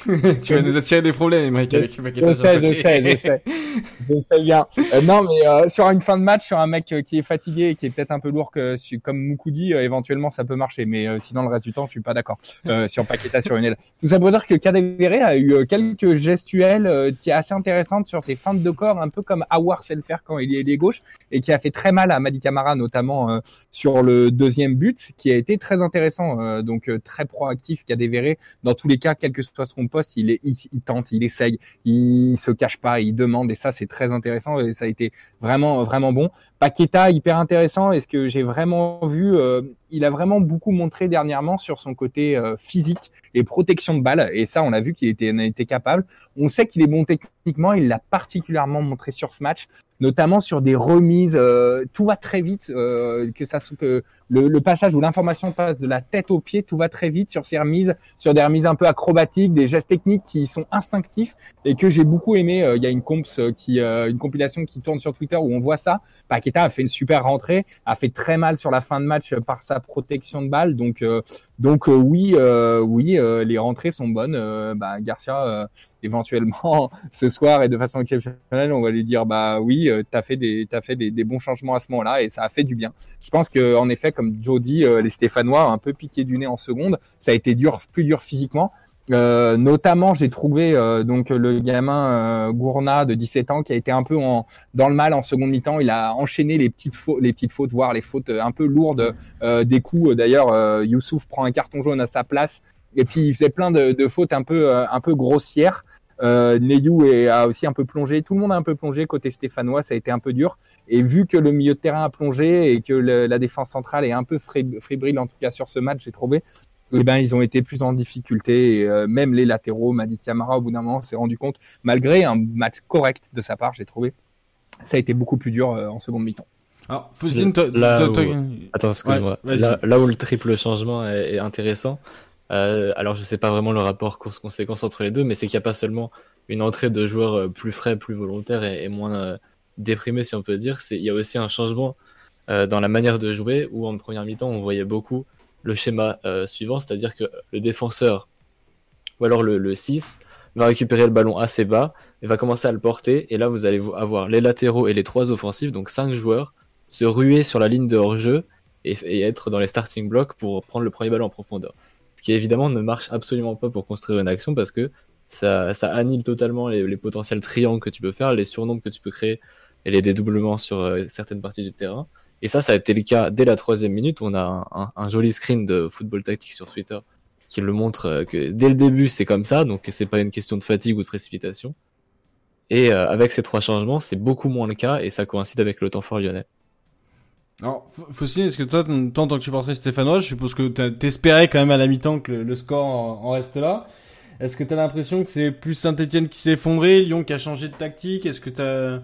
tu vas nous attirer des problèmes, Mike, avec Je sais, je sais, je sais. Je sais bien. Euh, non, mais euh, sur une fin de match, sur un mec euh, qui est fatigué et qui est peut-être un peu lourd que comme Moukoudi, éventuellement ça peut marcher. Mais sinon, le reste du temps, je suis pas d'accord sur Paqueta sur une aile. Tout ça pour dire que Cadavere a eu quelques gestuels qui est assez intéressantes sur ses feintes de corps, un peu comme Awar sait le faire quand il est ailier gauche et qui a fait très mal à Madi Camara, notamment sur le deuxième but, qui a été très intéressant. donc très proactif Cadavere dans tous les cas, quel que soit son il, est, il, tente, il essaye, il se cache pas, il demande et ça c'est très intéressant et ça a été vraiment vraiment bon. Paqueta hyper intéressant. Est-ce que j'ai vraiment vu euh, Il a vraiment beaucoup montré dernièrement sur son côté euh, physique et protection de balle et ça on a vu qu'il était, était capable. On sait qu'il est bon techniquement, il l'a particulièrement montré sur ce match, notamment sur des remises. Euh, tout va très vite, euh, que ça que le, le passage où l'information passe de la tête aux pieds, tout va très vite sur ces remises, sur des remises un peu acrobatiques, des gestes techniques qui sont instinctifs et que j'ai beaucoup aimé. Euh, il y a une comps qui, une compilation qui tourne sur Twitter où on voit ça. Paqueta a fait une super rentrée, a fait très mal sur la fin de match par sa protection de balle. Donc, donc oui, oui, les rentrées sont bonnes. bah, Garcia éventuellement ce soir et de façon exceptionnelle, on va lui dire bah oui, euh, tu as fait des t'as fait des, des, bons changements à ce moment-là et ça a fait du bien. Je pense que en effet, comme Joe dit, euh, les Stéphanois ont un peu piqué du nez en seconde. Ça a été dur, plus dur physiquement. Euh, notamment, j'ai trouvé euh, donc le gamin euh, Gourna de 17 ans qui a été un peu en, dans le mal en seconde mi-temps. Il a enchaîné les petites fautes, les petites fautes, voire les fautes un peu lourdes des coups. D'ailleurs, Youssouf prend un carton jaune à sa place et puis il faisait plein de, de fautes un peu un peu grossières. Euh, Neyou a aussi un peu plongé. Tout le monde a un peu plongé côté stéphanois. Ça a été un peu dur. Et vu que le milieu de terrain a plongé et que la défense centrale est un peu fébrile, en tout cas sur ce match, j'ai trouvé, eh ben, ils ont été plus en difficulté. Et, euh, même les latéraux, Madi Camara, au bout d'un moment, s'est rendu compte, malgré un match correct de sa part, j'ai trouvé, ça a été beaucoup plus dur euh, en seconde mi-temps. Alors, là, où... Attends, excuse-moi. là, où le triple changement est intéressant, euh, alors je sais pas vraiment le rapport cause-conséquence entre les deux, mais c'est qu'il n'y a pas seulement une entrée de joueurs euh, plus frais, plus volontaires et, moins euh, déprimés si on peut dire, il y a aussi un changement dans la manière de jouer où en première mi-temps on voyait beaucoup le schéma suivant, c'est-à-dire que le défenseur ou alors le, le 6 va récupérer le ballon assez bas et va commencer à le porter et là vous allez avoir les latéraux et les trois offensifs, donc cinq joueurs, se ruer sur la ligne de hors-jeu et être dans les starting blocks pour prendre le premier ballon en profondeur ce qui évidemment ne marche absolument pas pour construire une action parce que ça, ça annule totalement les, potentiels triangles que tu peux faire, les surnombres que tu peux créer et les dédoublements sur euh, certaines parties du terrain. Et ça, ça a été le cas dès la troisième minute on a un, joli screen de football tactique sur Twitter qui le montre euh, que dès le début c'est comme ça, donc c'est pas une question de fatigue ou de précipitation. Et euh, avec ces trois changements, c'est beaucoup moins le cas et ça coïncide avec le temps fort lyonnais. Alors, Faustine, est-ce que toi, en tant que supporter stéphanois, je suppose que t'espérais quand même à la mi-temps que le, score en, reste là. Est-ce que t'as l'impression que c'est plus Saint-Etienne qui s'est effondré, Lyon qui a changé de tactique? Est-ce que t'as,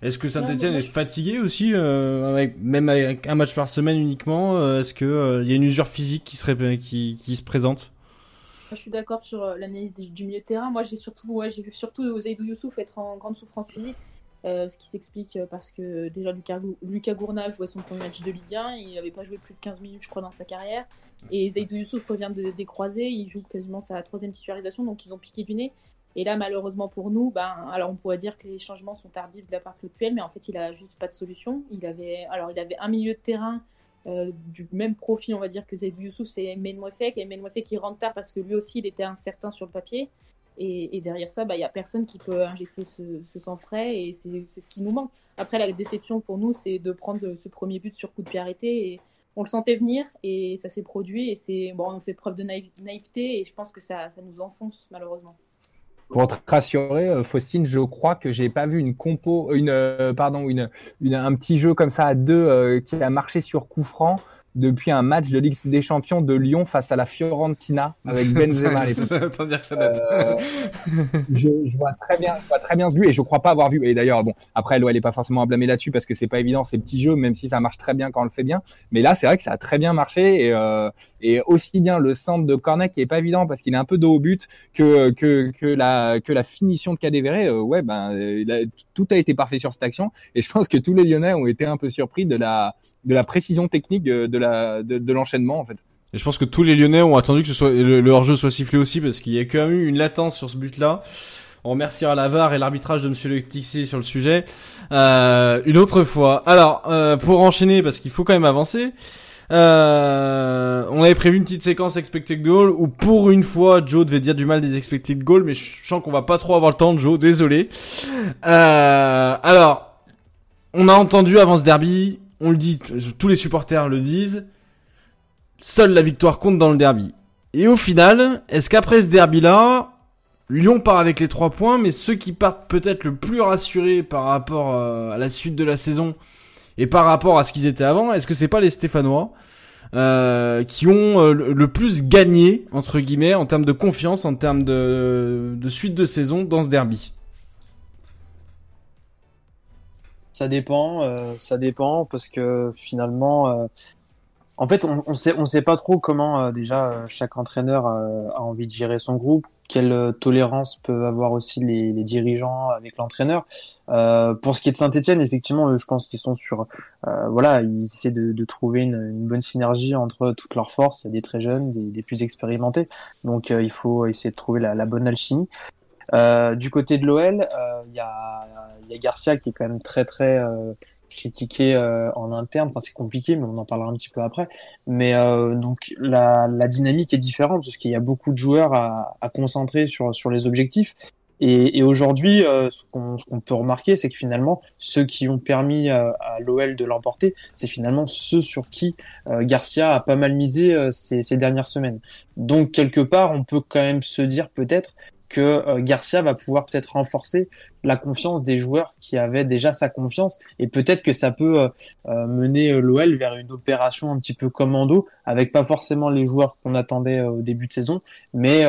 est-ce que Saint-Etienne est fatigué aussi, euh, avec, même avec un match par semaine uniquement euh, Est-ce que euh, il y a une usure physique qui serait qui, qui se présente? Je suis d'accord sur l'analyse du, milieu de terrain. Moi, j'ai surtout, ouais, j'ai vu surtout Zaidou Youssouf être en grande souffrance physique. Euh, ce qui s'explique parce que déjà Lucas, Lucas Gourna jouait son premier match de Ligue 1, il n'avait pas joué plus de 15 minutes je crois dans sa carrière, et Zaidou Youssouf revient de décroiser, il joue quasiment sa troisième titularisation, donc ils ont piqué du nez. Et là malheureusement pour nous, ben, alors on pourrait dire que les changements sont tardifs de la part de Claude mais en fait il a juste pas de solution. Il avait, alors il avait un milieu de terrain euh, du même profil, on va dire, que Zaidou Youssouf, c'est Menwefek, et Menwefek qui rentre tard parce que lui aussi il était incertain sur le papier. Et, derrière ça, bah, il n'y a personne qui peut injecter ce, sang frais et c'est ce qui nous manque. Après, la déception pour nous, c'est de prendre ce premier but sur coup de pied arrêté. On le sentait venir et ça s'est produit. Et c'est bon, on fait preuve de naïveté et je pense que ça, ça nous enfonce malheureusement. Pour te rassurer, euh, Faustine, je crois que j'ai pas vu une compo, une, euh, pardon, une, un petit jeu comme ça à deux euh, qui a marché sur coup franc depuis un match de Ligue des Champions de Lyon face à la Fiorentina avec Benzema. ça veut dire que ça date. Euh, je, je, vois très bien, je vois très bien ce but et je crois pas avoir vu. Et d'ailleurs, bon, après, elle est pas forcément à blâmer là-dessus parce que c'est pas évident ces petits jeux, même si ça marche très bien quand on le fait bien. Mais là, c'est vrai que ça a très bien marché et, euh, et aussi bien le centre de Cornet qui est pas évident parce qu'il est un peu dos au but que que que la que la finition de Cadéveré. Euh, ouais, ben tout a été parfait sur cette action et je pense que tous les Lyonnais ont été un peu surpris de la de la précision technique de, la de, l'enchaînement en fait. Et je pense que tous les Lyonnais ont attendu que ce soit le, hors-jeu soit sifflé aussi parce qu'il y a quand même eu une latence sur ce but-là. On remerciera la VAR et l'arbitrage de Monsieur Le sur le sujet. Euh, une autre fois. Alors, euh, pour enchaîner, parce qu'il faut quand même avancer, euh, on avait prévu une petite séquence expected goal où pour une fois Joe devait dire du mal des expected goals, mais je sens qu'on va pas trop avoir le temps, Joe. Désolé. Euh, alors, on a entendu avant ce derby on le dit, tous les supporters le disent, seule la victoire compte dans le derby. Et au final, est-ce qu'après ce derby-là, Lyon part avec les trois points, mais ceux qui partent peut-être le plus rassurés par rapport euh, à la suite de la saison et par rapport à ce qu'ils étaient avant, est-ce que c'est pas les Stéphanois euh, qui ont euh, le plus gagné entre guillemets en termes de confiance, en termes de, suite de saison dans ce derby? Ça dépend, euh, ça dépend parce que finalement, en fait, on, on sait, on sait pas trop comment déjà chaque entraîneur a envie de gérer son groupe quelle euh, tolérance peuvent avoir aussi les, dirigeants avec l'entraîneur. Euh, pour ce qui est de Saint-Etienne, effectivement, je pense qu'ils sont sur, euh, voilà, ils essaient de, de trouver une, une, bonne synergie entre toutes leurs forces. Il y a des très jeunes, des, plus expérimentés, donc euh, il faut essayer de trouver la, la bonne alchimie. Euh, du côté de l'OL, il y a, y, a, Garcia qui est quand même très très critiqué euh, en interne. Enfin, c'est compliqué, mais on en parlera un petit peu après. Mais euh, donc la, la, dynamique est différente parce qu'il y a beaucoup de joueurs à, à concentrer sur sur les objectifs. Et, et aujourd'hui, euh, ce qu'on peut remarquer, c'est que finalement, ceux qui ont permis à l'OL de l'emporter, c'est finalement ceux sur qui Garcia a pas mal misé ces, ces dernières semaines. Donc quelque part, on peut quand même se dire peut-être que Garcia va pouvoir peut-être renforcer la confiance des joueurs qui avaient déjà sa confiance. Et peut-être que ça peut euh, euh, mener euh, l'OL vers une opération un petit peu commando avec pas forcément les joueurs qu'on attendait au début de saison mais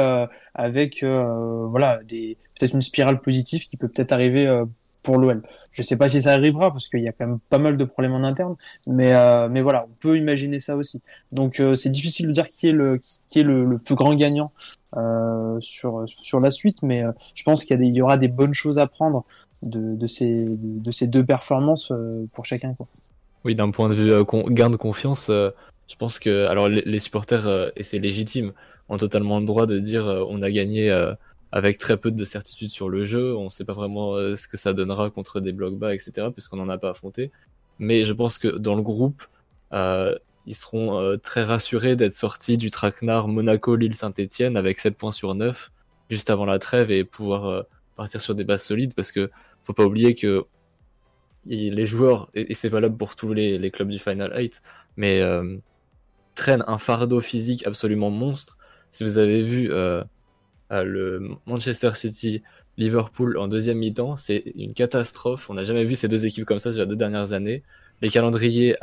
avec voilà des peut-être une spirale positive qui peut peut-être arriver pour l'OL. Je sais pas si ça arrivera parce qu'il y a quand même pas mal de problèmes en interne, mais mais voilà, on peut imaginer ça aussi. Donc c'est difficile de dire qui est le qui est le, plus grand gagnant euh, sur, sur la suite, mais euh, je pense qu'il y, aura des bonnes choses à prendre de, de, ces, de, ces deux performances euh, pour chacun. Oui, d'un point de vue gain de confiance, je pense que alors les, supporters, et c'est légitime, ont totalement le droit de dire on a gagné avec très peu de certitude sur le jeu, on ne sait pas vraiment ce que ça donnera contre des blocs bas, etc., puisqu'on n'en a pas affronté. Mais je pense que dans le groupe, euh, ils seront euh, très rassurés d'être sortis du traquenard Monaco-Lille-Saint-Etienne avec 7 points sur 9 juste avant la trêve et pouvoir euh, partir sur des bases solides parce que faut pas oublier que les joueurs, et, c'est valable pour tous les, clubs du Final 8, mais euh, traînent un fardeau physique absolument monstre. Si vous avez vu le Manchester City Liverpool en deuxième mi-temps, c'est une catastrophe. On n'a jamais vu ces deux équipes comme ça sur les deux dernières années. Les calendriers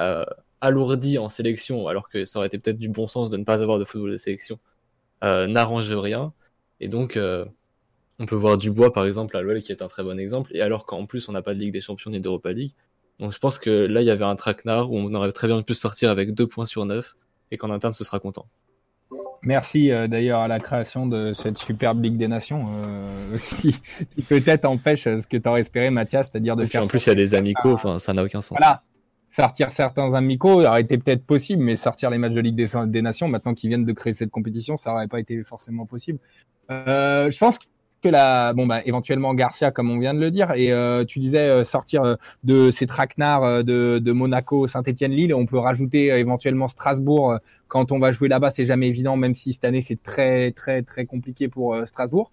alourdi en sélection, alors que ça aurait été peut-être du bon sens de ne pas avoir de football de sélection, euh, n'arrange rien. Et donc, euh, on peut voir Dubois, par exemple, à l'OL, qui est un très bon exemple, et alors qu'en plus, on n'a pas de Ligue des Champions ni d'Europa League. Donc, je pense que là, il y avait un traquenard où on aurait très bien pu sortir avec deux points sur 9, et qu'en interne, ce sera content. Merci euh, d'ailleurs à la création de cette superbe Ligue des Nations, euh, qui, peut-être empêche ce que tu aurais espéré, Mathias, c'est-à-dire de faire. En plus, il y a des amicaux, enfin, ça n'a aucun sens. Voilà, sortir certains amicaux aurait été peut-être possible, mais sortir les matchs de Ligue des, Nations, maintenant qu'ils viennent de créer cette compétition, ça aurait pas été forcément possible. Euh, je pense que la, bon bah éventuellement Garcia, comme on vient de le dire, et euh, tu disais euh, sortir euh, de ces traquenards de, de Monaco, Saint-Étienne-Lille, on peut rajouter éventuellement Strasbourg quand on va jouer là-bas, c'est jamais évident, même si cette année c'est très très très compliqué pour Strasbourg.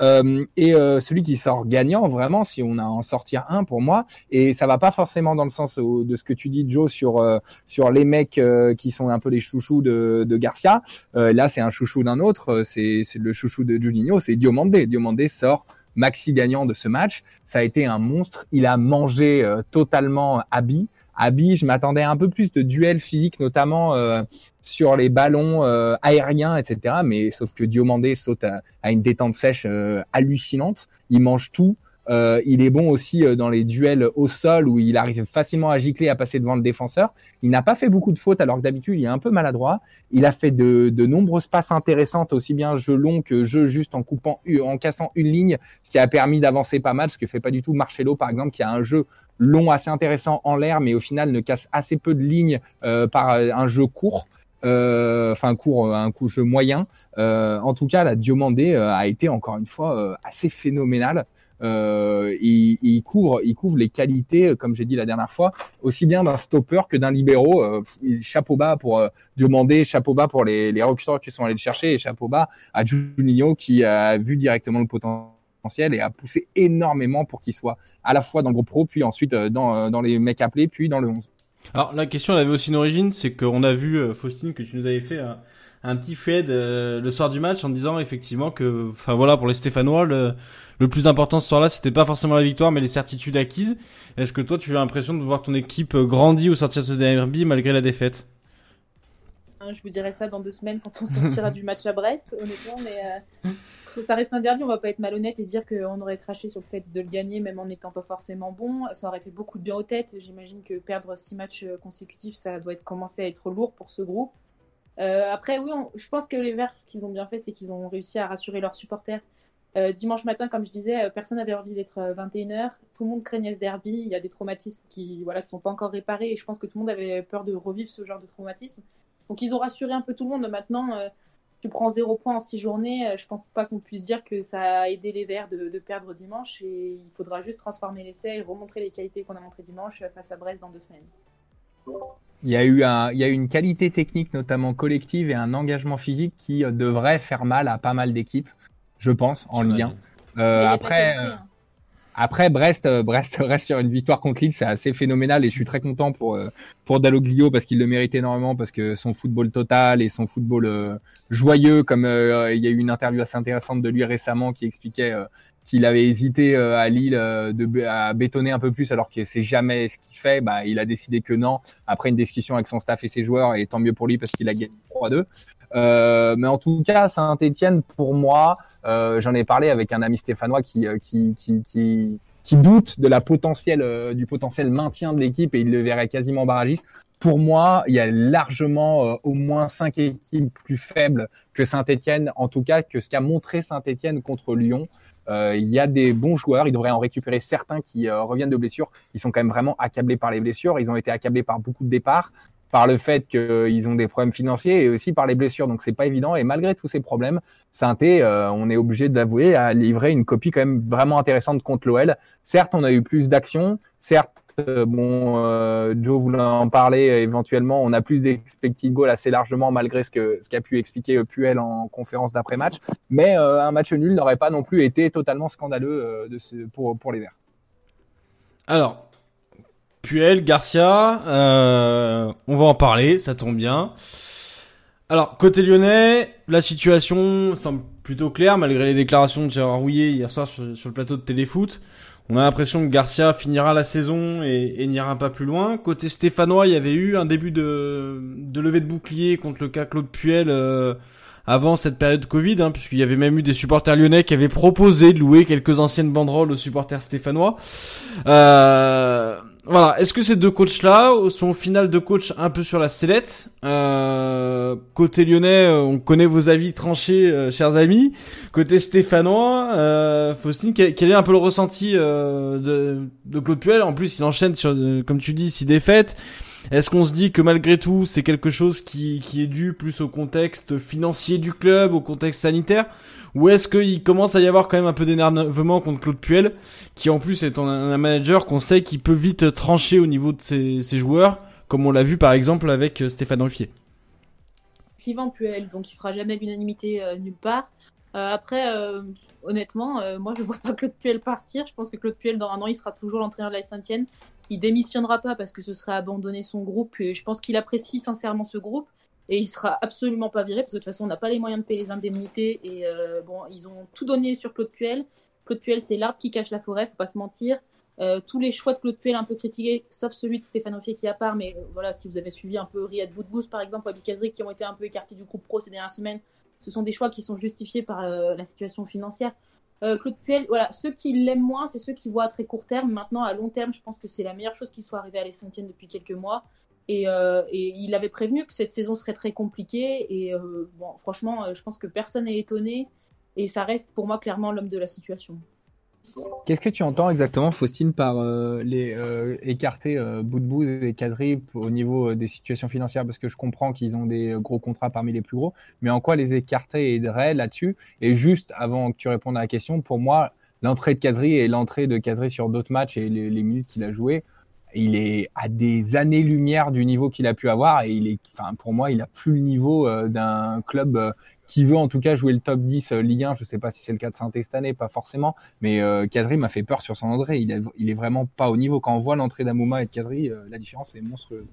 Euh, et euh, celui qui sort gagnant, vraiment, si on a en sortir un pour moi, et ça va pas forcément dans le sens de ce que tu dis, Joe, sur euh, sur les mecs qui sont un peu les chouchous de, de Garcia. là, c'est un chouchou d'un autre, c'est le chouchou de Juninho, c'est Diomandé. Diomandé sort maxi gagnant de ce match. Ça a été un monstre. Il a mangé totalement Abi. Abi, je m'attendais un peu plus de duels physiques, notamment euh, sur les ballons euh, aériens, etc. Mais sauf que Diomandé saute à, une détente sèche euh, hallucinante. Il mange tout. il est bon aussi dans les duels au sol où il arrive facilement à gicler, à passer devant le défenseur. Il n'a pas fait beaucoup de fautes alors que d'habitude il est un peu maladroit. Il a fait de, de, nombreuses passes intéressantes, aussi bien jeu long que jeu juste en coupant, en cassant une ligne, ce qui a permis d'avancer pas mal, ce que fait pas du tout Marcelo par exemple, qui a un jeu long assez intéressant en l'air, mais au final ne casse assez peu de lignes euh, par euh, un jeu court. Euh, enfin court, un coup jeu moyen. en tout cas, la Diomandé a été encore une fois assez phénoménal. Euh, il, couvre, il couvre les qualités, comme j'ai dit la dernière fois, aussi bien d'un stopper que d'un libéraux. Chapeau bas pour euh, demander, chapeau bas pour les, les qui sont allés le chercher, et chapeau bas à Juninho qui a vu directement le potentiel et a poussé énormément pour qu'il soit à la fois dans le groupe pro, puis ensuite euh, dans, euh, dans les mecs appelés, puis dans le 11. Alors la question elle avait aussi une origine, c'est qu'on a vu euh, Faustine que tu nous avais fait un, petit fade le soir du match en disant effectivement que, enfin voilà pour les Stéphanois le, le plus important ce soir-là c'était pas forcément la victoire mais les certitudes acquises. Est-ce que toi tu as l'impression de voir ton équipe grandir au sortir de ce derby malgré la défaite? Hein, je vous dirai ça dans deux semaines quand on sortira du match à Brest, honnêtement. Mais euh, ça reste un derby, on va pas être malhonnête et dire qu'on aurait craché sur le fait de le gagner, même en n'étant pas forcément bon. Ça aurait fait beaucoup de bien aux têtes. J'imagine que perdre six matchs euh, consécutifs, ça doit être, commencer à être lourd pour ce groupe. Euh, après, oui, je pense que les Verts, ce qu'ils ont bien fait, c'est qu'ils ont réussi à rassurer leurs supporters. dimanche matin, comme je disais, personne n'avait envie d'être 21h. Tout le monde craignait ce derby. Il y a des traumatismes qui voilà, qui sont pas encore réparés. Et je pense que tout le monde avait peur de revivre ce genre de traumatisme. Donc ils ont rassuré un peu tout le monde. Maintenant, euh, tu prends zéro point en six journées. Euh, je pense pas qu'on puisse dire que ça a aidé les Verts de, perdre dimanche. Et il faudra juste transformer l'essai et remontrer les qualités qu'on a montrées dimanche face à Brest dans deux semaines. Il y, a eu un, il y a eu une qualité technique, notamment collective, et un engagement physique qui euh, devrait faire mal à pas mal d'équipes, je pense, en Ligue 1. après, après, Brest, euh, Brest reste sur une victoire contre Lille, c'est assez phénoménal et je suis très content pour euh, pour Dalloglio parce qu'il le mérite énormément parce que son football total et son football euh, joyeux, comme il y a eu une interview assez intéressante de lui récemment qui expliquait qu'il avait hésité à Lille de, à bétonner un peu plus alors que c'est jamais ce qu'il fait, bah il a décidé que non après une discussion avec son staff et ses joueurs et tant mieux pour lui parce qu'il a gagné 3-2. mais en tout cas, Saint-Étienne pour moi euh, j'en ai parlé avec un ami stéphanois qui, euh, qui, qui, qui, qui doute de la potentielle, euh, du potentiel maintien de l'équipe et il le verrait quasiment barragiste. Pour moi, il y a largement au moins cinq équipes plus faibles que Saint-Etienne, en tout cas que ce qu'a montré Saint-Etienne contre Lyon. Euh, il y a des bons joueurs, il devrait en récupérer certains qui reviennent de blessures. Ils sont quand même vraiment accablés par les blessures. Ils ont été accablés par beaucoup de départs par le fait qu'ils ont des problèmes financiers et aussi par les blessures. Donc c'est pas évident. Et malgré tous ces problèmes, saint euh, on est obligé d'avouer, a livré une copie quand même vraiment intéressante contre l'OL. Certes, on a eu plus d'actions. Certes, euh, bon, euh, Joe voulait en parler. Éventuellement, on a plus d'expected goals assez largement malgré ce qu'a pu expliquer Puel en conférence d'après match. Mais un match nul n'aurait pas non plus été totalement scandaleux pour les Verts. Alors, Puel, Garcia, euh, on va en parler, ça tombe bien. Alors, côté lyonnais, la situation semble plutôt claire, malgré les déclarations de Gérard Rouillet hier soir sur, le plateau de Téléfoot. On a l'impression que Garcia finira la saison et, n'ira pas plus loin. Côté stéphanois, il y avait eu un début de, de levée de bouclier contre le cas Claude Puel euh, avant cette période Covid, hein, puisqu'il y avait même eu des supporters lyonnais qui avaient proposé de louer quelques anciennes banderoles aux supporters stéphanois. Euh, voilà, est-ce que ces deux coachs-là sont au final de coach un peu sur la sellette? Euh, Côté lyonnais, euh, on connaît vos avis tranchés, euh, chers amis. Côté stéphanois, euh, Faustine, quel, est un peu le ressenti de, de, Claude Puel? En plus, il enchaîne sur, comme tu dis, six défaites. Est-ce qu'on se dit que malgré tout, c'est quelque chose qui, qui est dû plus au contexte financier du club, au contexte sanitaire? Ou est-ce qu'il commence à y avoir quand même un peu d'énervement contre Claude Puel, qui en plus est un, manager qu'on sait qui peut vite trancher au niveau de ses, joueurs, comme on l'a vu par exemple avec euh, Stéphane Ruffier Suivant Puel, donc il fera jamais l'unanimité euh, nulle part. Euh, après, honnêtement, moi je vois pas Claude Puel partir. Je pense que Claude Puel, dans un an, il sera toujours l'entraîneur de la Saint-Etienne. Il démissionnera pas parce que ce serait abandonner son groupe. Et je pense qu'il apprécie sincèrement ce groupe et il sera absolument pas viré parce que de toute façon on n'a pas les moyens de payer les indemnités et euh, bon ils ont tout donné sur Claude Puel. Claude Puel c'est l'arbre qui cache la forêt, faut pas se mentir. Euh, tous les choix de Claude Puel un peu critiqués, sauf celui de Stéphane Offier qui est à part, mais euh, voilà si vous avez suivi un peu Riyad Boudbous par exemple, ou Abikazri qui ont été un peu écartés du groupe pro ces dernières semaines, ce sont des choix qui sont justifiés par la situation financière. Claude Puel, voilà, ceux qui l'aiment moins, c'est ceux qui voient à très court terme. Maintenant, à long terme, je pense que c'est la meilleure chose qui soit arrivée à l'essentiel depuis quelques mois. Euh, et, il avait prévenu que cette saison serait très compliquée. Et euh, franchement, euh, je pense que personne n'est étonné. Et ça reste pour moi clairement l'homme de la situation. Qu'est-ce que tu entends exactement, Faustine, par les écarter Boudbouz et Kadri au niveau des situations financières? Parce que je comprends qu'ils ont des gros contrats parmi les plus gros, mais en quoi les écarter aiderait là-dessus? Et juste avant que tu répondes à la question, pour moi, l'entrée de Kadri et l'entrée de Kadri sur d'autres matchs et les, les minutes qu'il a jouées, il est à des années-lumière du niveau qu'il a pu avoir et il est, enfin, pour moi, il a plus le niveau euh, d'un club euh, qui veut en tout cas jouer le top 10 euh, Ligue 1. Je sais pas si c'est le cas de saint cette année, pas forcément, mais euh, Kadri m'a fait peur sur son entrée. Il, est, vraiment pas au niveau. Quand on voit l'entrée d'Amouma et de Kadri, la différence est monstrueuse.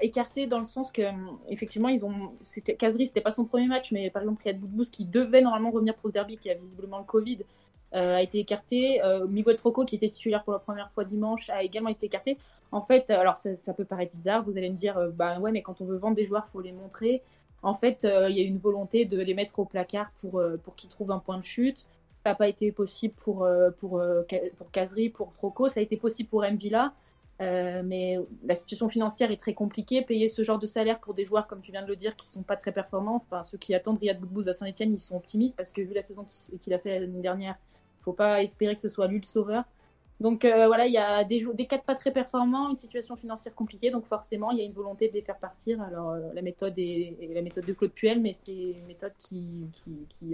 Écarté dans le sens que, effectivement, ils ont. C'était, c'était pas son premier match, mais par exemple, a Boudbous qui devait normalement revenir pour ce derby, qui a visiblement le Covid a été écarté. Miguel Troco, qui était titulaire pour la première fois dimanche, a également été écarté. En fait, alors ça, peut paraître bizarre, vous allez me dire, bah ouais, mais quand on veut vendre des joueurs, il faut les montrer. En fait, il y a une volonté de les mettre au placard pour, pour qu'ils trouvent un point de chute. Ça n'a pas été possible pour, pour, pour Kazri, pour Troco, ça a été possible pour Mvilla. Euh, mais la situation financière est très compliquée. Payer ce genre de salaire pour des joueurs, comme tu viens de le dire, qui sont pas très performants, enfin, ceux qui attendent Riyad Boudbouz à Saint-Etienne, ils sont optimistes parce que vu la saison qu'il a fait l'année dernière, faut pas espérer que ce soit lui le sauveur. Donc euh, voilà, il y a des, des cas pas très performants, une situation financière compliquée, donc forcément il y a une volonté de les faire partir. Alors euh, la méthode est, la méthode de Claude Puel, mais c'est une méthode qui,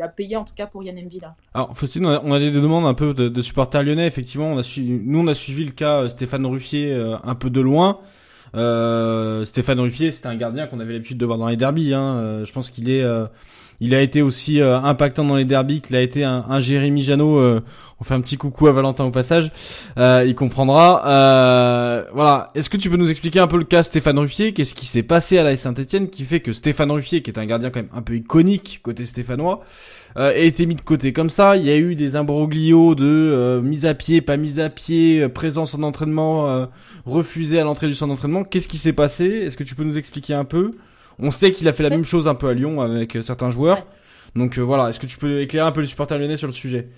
a payé en tout cas pour Yann Villa. Alors Faustine, on a, des demandes un peu de, supporters lyonnais, effectivement. Nous on a suivi le cas euh, Stéphane Ruffier un peu de loin. Stéphane Ruffier, c'était un gardien qu'on avait l'habitude de voir dans les derbies. Hein. je pense qu'il est il a été aussi euh, impactant dans les derbies qu'il a été un, un Jérémy Janot. Euh, on fait un petit coucou à Valentin au passage. Euh, il comprendra. voilà. Est-ce que tu peux nous expliquer un peu le cas Stéphane Ruffier? Qu'est-ce qui s'est passé à la Saint-Etienne qui fait que Stéphane Ruffier, qui est un gardien quand même un peu iconique côté stéphanois, a été mis de côté comme ça? Il y a eu des imbroglios de mise à pied, pas mise à pied, présence en entraînement, refusé à l'entrée du centre d'entraînement. Qu'est-ce qui s'est passé? Est-ce que tu peux nous expliquer un peu? On sait qu'il a fait la même chose un peu à Lyon avec euh, certains joueurs. Donc euh, voilà, est-ce que tu peux éclairer un peu les supporters lyonnais sur le sujet?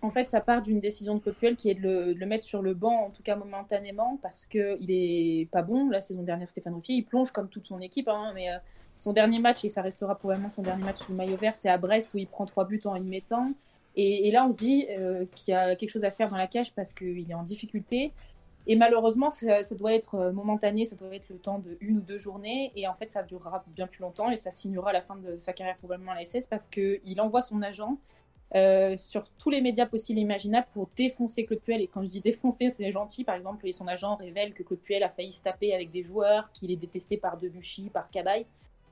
En fait, ça part d'une décision de Copuel qui est de le, mettre sur le banc, en tout cas momentanément, parce qu'il est pas bon. La saison dernière, Stéphane Ruffier, il plonge comme toute son équipe, hein, mais euh, son dernier match, et ça restera probablement son dernier match sous le maillot vert, c'est à Brest où il prend trois buts en une mi-temps. Et, là, on se dit qu'il y a quelque chose à faire dans la cage parce qu'il est en difficulté. Et malheureusement, ça, doit être euh, momentané, ça doit être le temps de une ou deux journées. Et en fait, ça durera bien plus longtemps et ça signera la fin de sa carrière probablement à la SS parce qu'il envoie son agent euh, sur tous les médias possibles et imaginables pour défoncer Claude Puel. Et quand je dis défoncer, c'est gentil. Par exemple, son agent révèle que Claude Puel a failli se taper avec des joueurs, qu'il est détesté par Debuchy, par Cabaye.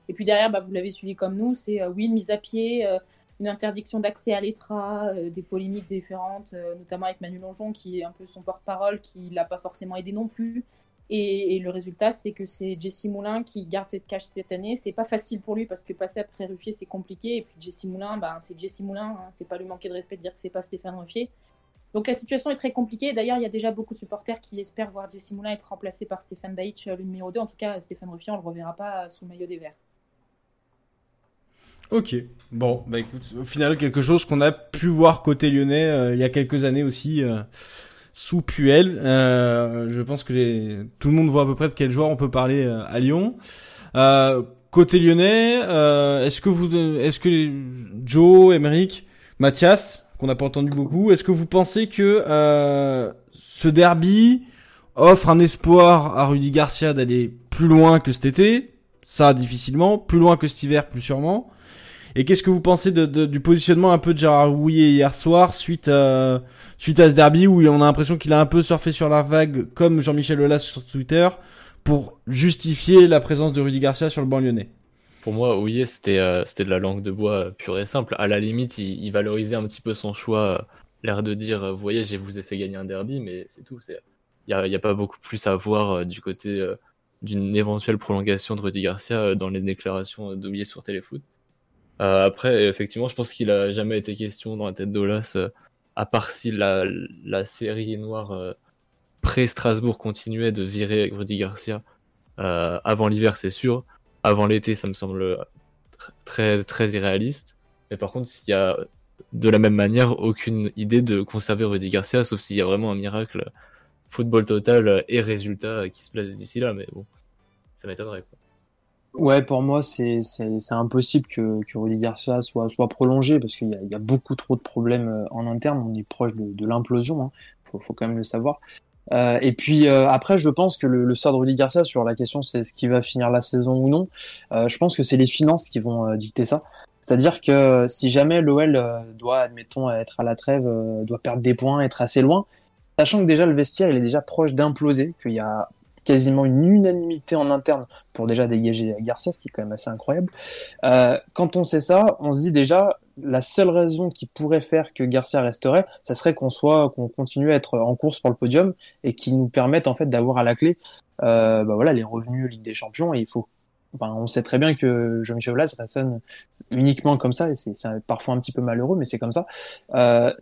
Et puis derrière, bah, vous l'avez suivi comme nous, c'est euh, oui, mise à pied, une interdiction d'accès à l'ETRA, euh, des polémiques différentes, euh, notamment avec Manu Longeon, qui est un peu son porte-parole, qui l'a pas forcément aidé non plus. Et, le résultat, c'est que c'est Jesse Moulin qui garde cette cache cette année. C'est pas facile pour lui parce que passer après Ruffier, c'est compliqué. Et puis Jesse Moulin, ben, c'est Jesse Moulin. Hein. C'est pas lui manquer de respect de dire que c'est pas Stéphane Ruffier. Donc la situation est très compliquée. D'ailleurs, il y a déjà beaucoup de supporters qui espèrent voir Jesse Moulin être remplacé par Stéphane Baïch, le numéro 2. En tout cas, Stéphane Ruffier, on le reverra pas sous maillot des Verts. Ok. Bon, bah écoute, au final, quelque chose qu'on a pu voir côté lyonnais euh, il y a quelques années aussi, euh, sous Puel. Euh, je pense que tout le monde voit à peu près de quel joueur on peut parler à Lyon. côté lyonnais, est-ce que vous, est-ce que Joe, Emeric, Mathias, qu'on n'a pas entendu beaucoup, est-ce que vous pensez que ce derby offre un espoir à Rudy Garcia d'aller plus loin que cet été? Ça, difficilement. Plus loin que cet hiver, plus sûrement. Et qu'est-ce que vous pensez du positionnement un peu de Gérard Rouillet hier soir suite à, suite à ce derby où on a l'impression qu'il a un peu surfé sur la vague comme Jean-Michel Aulas sur Twitter pour justifier la présence de Rudy Garcia sur le banc lyonnais? Pour moi, Rouillet, c'était euh, de la langue de bois euh, pure et simple. À la limite, il, valorisait un petit peu son choix, euh, l'air de dire, vous voyez, je vous ai fait gagner un derby, mais c'est tout. Il n'y a, pas beaucoup plus à voir du côté d'une éventuelle prolongation de Rudy Garcia dans les déclarations d'Ouillet sur Téléfoot. Euh, après, effectivement, je pense qu'il a jamais été question dans la tête d'Olas, euh, à part si la, la série noire euh, pré-Strasbourg continuait de virer Rudy Garcia avant l'hiver, c'est sûr. Avant l'été, ça me semble très, très irréaliste. Mais par contre, s'il y a de la même manière aucune idée de conserver Rudy Garcia, sauf s'il y a vraiment un miracle football total et résultat qui se place d'ici là, mais bon, ça m'étonnerait. Quoi. Ouais, pour moi, c'est impossible que, que Rudy Garcia soit, soit prolongé parce qu'il y, a beaucoup trop de problèmes euh, en interne. On est proche de, l'implosion, hein. faut, faut, quand même le savoir. Euh, et puis euh, après, je pense que le, sort de Rudy Garcia sur la question c'est ce qui va finir la saison ou non. Je pense que c'est les finances qui vont dicter ça. C'est-à-dire que si jamais l'OL doit, admettons, être à la trêve, doit perdre des points, être assez loin, sachant que déjà le vestiaire il est déjà proche d'imploser, qu'il y a quasiment une unanimité en interne pour déjà dégager Garcia, ce qui est quand même assez incroyable. Euh, quand on sait ça, on se dit déjà la seule raison qui pourrait faire que Garcia resterait, ça serait qu'on soit, qu'on continue à être en course pour le podium et qui nous permette en fait d'avoir à la clé, euh, bah voilà, les revenus Ligue des Champions. Et il faut, on sait très bien que Jean-Michel Aulas raisonne uniquement comme ça et c'est parfois un petit peu malheureux, mais c'est comme ça. Euh,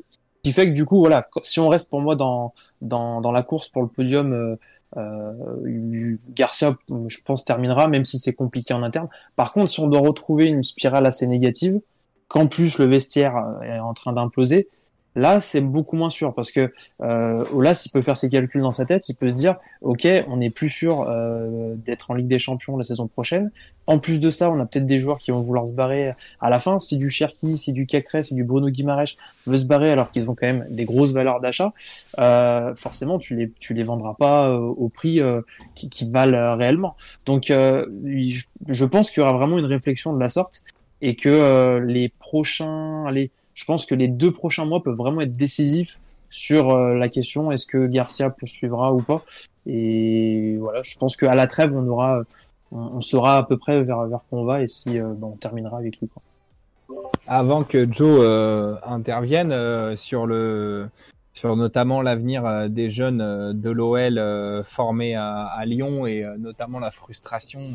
qui fait que du coup, voilà, si on reste pour moi dans, dans la course pour le podium, euh, Garcia, je pense, terminera, même si c'est compliqué en interne. Par contre, si on doit retrouver une spirale assez négative, qu'en plus le vestiaire euh, est en train d'imploser, Là, c'est beaucoup moins sûr parce que euh, Olas, il peut faire ses calculs dans sa tête, il peut se dire, ok, on est plus sûr euh, d'être en Ligue des Champions la saison prochaine. En plus de ça, on a peut-être des joueurs qui vont vouloir se barrer à la fin. Si du Cherki, si du Cacré, si du Bruno Guimaraes veut se barrer alors qu'ils ont quand même des grosses valeurs d'achat, euh, forcément, tu les tu les vendras pas euh, au prix euh, qui, qui, valent réellement. Donc, je pense qu'il y aura vraiment une réflexion de la sorte et que les prochains, les je pense que les deux prochains mois peuvent vraiment être décisifs sur euh, la question est-ce que Garcia poursuivra ou pas. Et voilà, je pense qu'à la trêve, on aura, on, saura à peu près vers vers quoi on va et si euh, on terminera avec lui. Avant que Joe euh, intervienne sur le sur notamment l'avenir des jeunes de l'OL formés à, Lyon et notamment la frustration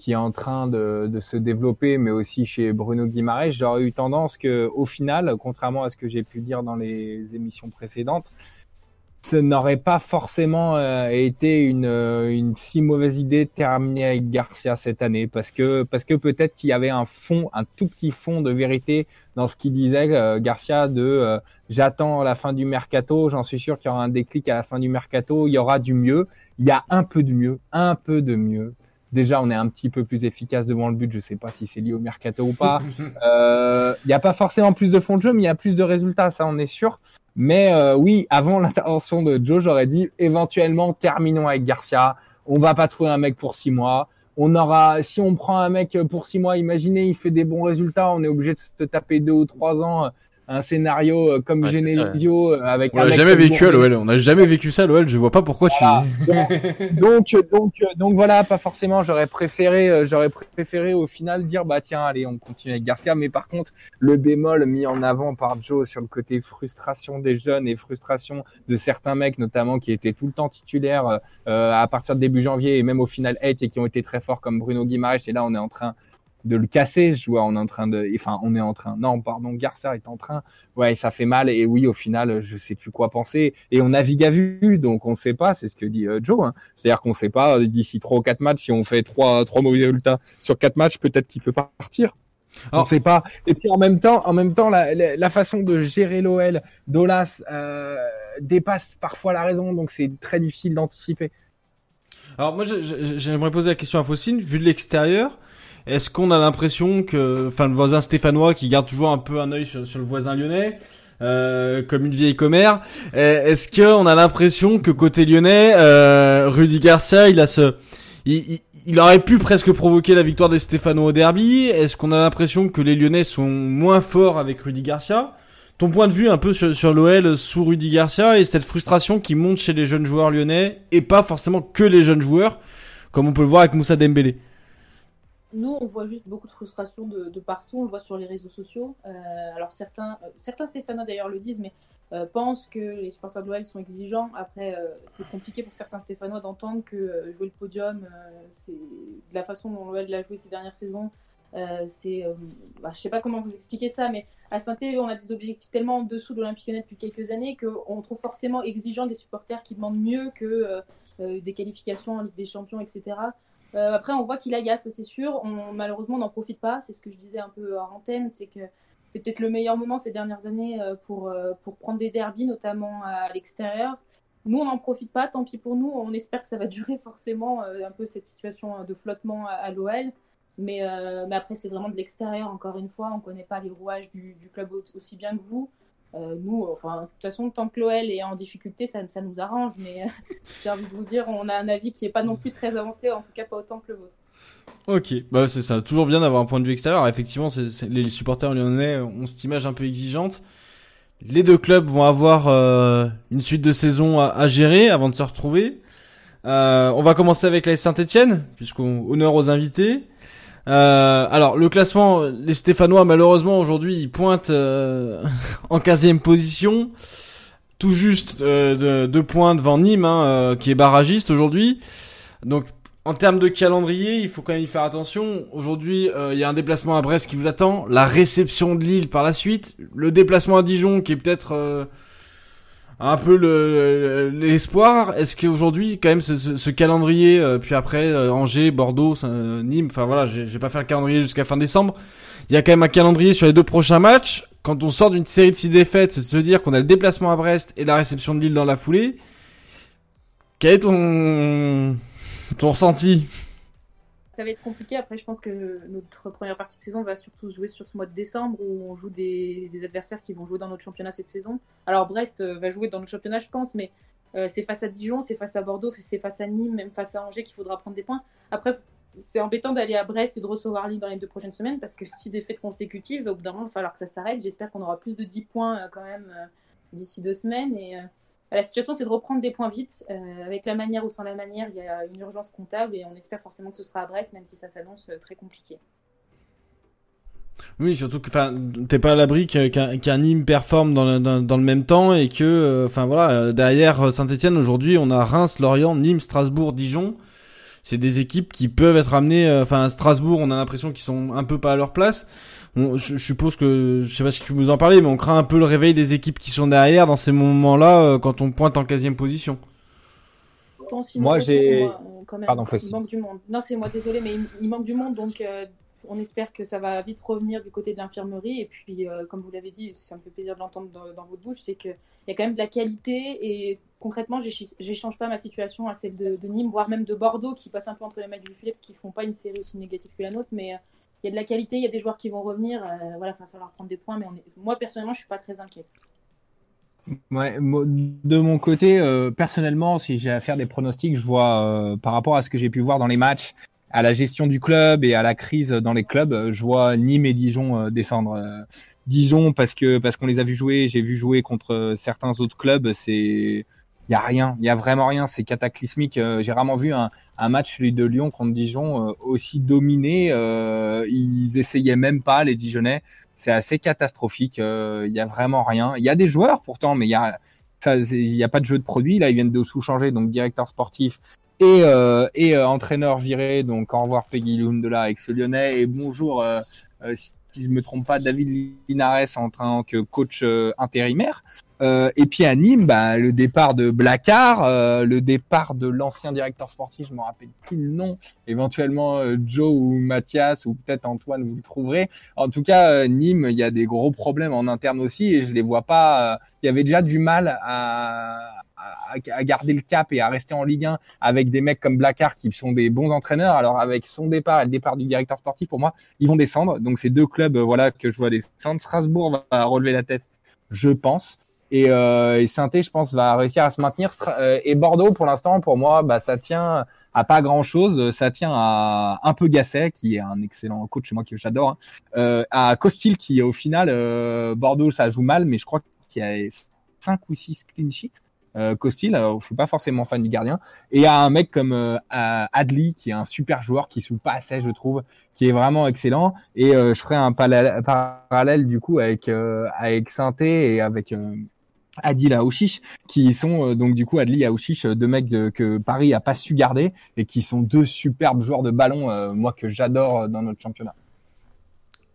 qui est en train de, se développer, mais aussi chez Bruno Guimaraes, j'aurais eu tendance que, au final, contrairement à ce que j'ai pu dire dans les émissions précédentes, ce n'aurait pas forcément euh, été une, euh, une, si mauvaise idée de terminer avec Garcia cette année, parce que parce que peut-être qu'il y avait un fond, un tout petit fond de vérité dans ce qu'il disait euh, Garcia de j'attends la fin du mercato, j'en suis sûr qu'il y aura un déclic à la fin du mercato, il y aura du mieux, il y a un peu de mieux, un peu de mieux déjà on est un petit peu plus efficace devant le but. Je sais pas si c'est lié au mercato ou pas. Euh, il n'y a pas forcément plus de fond de jeu, mais il y a plus de résultats, ça on est sûr. Mais euh, oui, avant l'intervention de Joe, j'aurais dit éventuellement terminons avec Garcia. On va pas trouver un mec pour six mois. On aura, si on prend un mec pour six mois, imaginez, il fait des bons résultats, on est obligé de se taper deux ou trois ans un scénario euh, comme Genesio euh, avec. On n'a jamais vécu à l'OL. On n'a jamais vécu ça à l'OL. Je vois pas pourquoi tu. donc, donc, donc, voilà, pas forcément. J'aurais préféré, euh, j'aurais préféré au final dire bah tiens, allez, on continue avec Garcia. Mais par contre, le bémol mis en avant par Joe sur le côté frustration des jeunes et frustration de certains mecs, notamment qui étaient tout le temps titulaires à partir de début janvier et même au final 8 et qui ont été très forts comme Bruno Guimaraes. Et là, on est en train de le casser je vois on est en train de enfin on est en train non pardon Garcia est en train ouais ça fait mal et oui au final je sais plus quoi penser et on navigue à vue donc on sait pas c'est ce que dit euh, Joe hein. c'est-à-dire qu'on sait pas euh, d'ici trois ou quatre matchs si on fait trois trois mauvais résultats sur quatre matchs peut-être qu'il peut partir. On sait pas. Et puis en même temps en même temps la, la, façon de gérer l'OL d'Olas euh, dépasse parfois la raison donc c'est très difficile d'anticiper. Alors moi j'aimerais poser la question à Faucine vu de l'extérieur est-ce qu'on a l'impression que, enfin, le voisin stéphanois qui garde toujours un peu un œil sur, le voisin lyonnais, euh, comme une vieille commère, est-ce qu'on a l'impression que côté lyonnais, euh, Rudy Garcia, il a ce, il, il, aurait pu presque provoquer la victoire des Stéphanois au derby? Est-ce qu'on a l'impression que les Lyonnais sont moins forts avec Rudy Garcia? Ton point de vue un peu sur, sur l'OL sous Rudy Garcia et cette frustration qui monte chez les jeunes joueurs lyonnais et pas forcément que les jeunes joueurs, comme on peut le voir avec Moussa Dembélé nous, on voit juste beaucoup de frustration de, partout. On le voit sur les réseaux sociaux. Euh, alors certains, euh, certains Stéphanois d'ailleurs le disent, mais euh, pensent que les supporters de l'OL sont exigeants. Après, c'est compliqué pour certains Stéphanois d'entendre que jouer le podium, c'est la façon dont l'OL l'a joué ces dernières saisons. c'est, bah, je sais pas comment vous expliquer ça, mais à saint on a des objectifs tellement en dessous de l'Olympique Lyonnais depuis quelques années qu'on trouve forcément exigeant des supporters qui demandent mieux que des qualifications en Ligue des Champions, etc. Euh, après, on voit qu'il agace, c'est sûr. On, malheureusement, on n'en profite pas. C'est ce que je disais un peu en antenne, c'est que c'est peut-être le meilleur moment ces dernières années euh, pour, euh, pour prendre des derbies, notamment à l'extérieur. Nous, on n'en profite pas, tant pis pour nous. On espère que ça va durer forcément un peu cette situation de flottement à, l'OL. Mais, mais, après, c'est vraiment de l'extérieur, encore une fois. On ne connaît pas les rouages du, du club aussi bien que vous. Euh, nous, enfin, de toute façon, tant que l'OL est en difficulté, ça, ça nous arrange. Mais euh, j'ai envie de vous dire, on a un avis qui n'est pas non plus très avancé, en tout cas pas autant que le vôtre. Ok, bah c'est ça. Toujours bien d'avoir un point de vue extérieur. effectivement, c'est, les supporters lyonnais ont cette image un peu exigeante. Les deux clubs vont avoir euh, une suite de saison à, gérer avant de se retrouver. on va commencer avec la Saint-Etienne, puisqu'on honneur aux invités. Euh, alors le classement, les Stéphanois malheureusement aujourd'hui ils pointent euh, en 15 position, tout juste euh, de deux points devant Nîmes hein, qui est barragiste aujourd'hui. Donc en termes de calendrier, il faut quand même y faire attention. Aujourd'hui, il y a un déplacement à Brest qui vous attend, la réception de Lille par la suite, le déplacement à Dijon qui est peut-être un peu l'espoir. Est-ce qu'aujourd'hui, quand même, ce, ce, calendrier, euh, puis après euh, Angers, Bordeaux, Nîmes, enfin voilà, je vais pas faire le calendrier jusqu'à fin décembre. Il y a quand même un calendrier sur les deux prochains matchs. Quand on sort d'une série de six défaites, c'est se dire qu'on a le déplacement à Brest et la réception de Lille dans la foulée. Quel est ton ton ressenti? Ça va être compliqué. Après, je pense que notre première partie de saison va surtout se jouer sur ce mois de décembre où on joue des, adversaires qui vont jouer dans notre championnat cette saison. Alors, Brest euh, va jouer dans notre championnat, je pense, mais euh, c'est face à Dijon, c'est face à Bordeaux, c'est face à Nîmes, même face à Angers qu'il faudra prendre des points. Après, c'est embêtant d'aller à Brest et de recevoir Lille dans les deux prochaines semaines parce que si des fêtes consécutives, au bout d'un moment, il va falloir que ça s'arrête. J'espère qu'on aura plus de 10 points euh, quand même d'ici deux semaines. Et la situation, c'est de reprendre des points vite. Euh, avec la manière ou sans la manière, il y a une urgence comptable et on espère forcément que ce sera à Brest, même si ça s'annonce euh, très compliqué. Oui, surtout que t'es pas à l'abri qu'un Nîmes performe dans le, dans, le, même temps et que, euh, enfin voilà, derrière Saint-Etienne aujourd'hui, on a Reims, Lorient, Nîmes, Strasbourg, Dijon. C'est des équipes qui peuvent être amenées. Enfin, Strasbourg, on a l'impression qu'ils sont un peu pas à leur place je, suppose que, je sais pas si tu vous en parlais, mais on craint un peu le réveil des équipes qui sont derrière dans ces moments-là euh, quand on pointe en 15 position. moi, j'ai. Pardon, il manque du monde. Non, c'est moi, désolé, mais il, manque du monde, donc euh, on espère que ça va vite revenir du côté de l'infirmerie. Et puis, euh, comme vous l'avez dit, ça me fait plaisir de l'entendre dans, votre bouche, c'est qu'il y a quand même de la qualité. Et concrètement, j'échange pas ma situation à celle de, Nîmes, voire même de Bordeaux, qui passe un peu entre les mains du filet, parce qu'ils font pas une série aussi négative que la nôtre. Mais il y a de la qualité, il y a des joueurs qui vont revenir. Euh, voilà, il va falloir prendre des points, mais moi personnellement, je suis pas très inquiète. Ouais, de mon côté, euh, personnellement, si j'ai à faire des pronostics, je vois euh, par rapport à ce que j'ai pu voir dans les matchs, à la gestion du club et à la crise dans les clubs, je vois Nîmes et Dijon descendre. Dijon parce que parce qu'on les a vus jouer, j'ai vu jouer contre certains autres clubs, c'est il y a rien, il y a vraiment rien, c'est cataclysmique. Euh, j'ai rarement vu un, match celui de Lyon contre Dijon euh, aussi dominé. Euh, ils essayaient même pas les Dijonais. C'est assez catastrophique. Il y a vraiment rien. Il y a des joueurs pourtant, mais il a ça, il y a pas de jeu de produit. Là, ils viennent de sous-changer, donc directeur sportif et, entraîneur viré. Donc au revoir Peggy Lundela avec ce Lyonnais et bonjour. si je me trompe pas, David Linares en tant que coach intérimaire. Euh, et puis à Nîmes, bah, le départ de Blacard, euh, le départ de l'ancien directeur sportif, je me rappelle plus le nom, éventuellement euh, Joe ou Mathias ou peut-être Antoine, vous le trouverez. En tout cas, Nîmes, il y a des gros problèmes en interne aussi et je les vois pas. il y avait déjà du mal à, à, garder le cap et à rester en Ligue 1 avec des mecs comme Blacard qui sont des bons entraîneurs. Alors avec son départ et le départ du directeur sportif, pour moi, ils vont descendre. Donc c'est deux clubs, voilà, que je vois descendre. Strasbourg va relever la tête, je pense. Et, euh, et je pense, va réussir à se maintenir. Euh, et Bordeaux, pour l'instant, pour moi, bah, ça tient à pas grand chose. Ça tient à un peu Gasset, qui est un excellent coach, moi que j'adore. Hein. Euh, à Costil, qui au final, Bordeaux, ça joue mal, mais je crois qu'il y a 5 ou 6 clean sheets. Euh, Costil, alors je suis pas forcément fan du gardien, et à un mec comme euh, Adli qui est un super joueur qui joue pas assez, je trouve, qui est vraiment excellent. Et euh, je ferai un parallèle du coup avec avec Sainté et avec Adil Aouchiche, qui sont euh, donc du coup Adli Aouchiche, deux mecs que Paris a pas su garder et qui sont deux superbes joueurs de ballon, euh, moi que j'adore euh, dans notre championnat.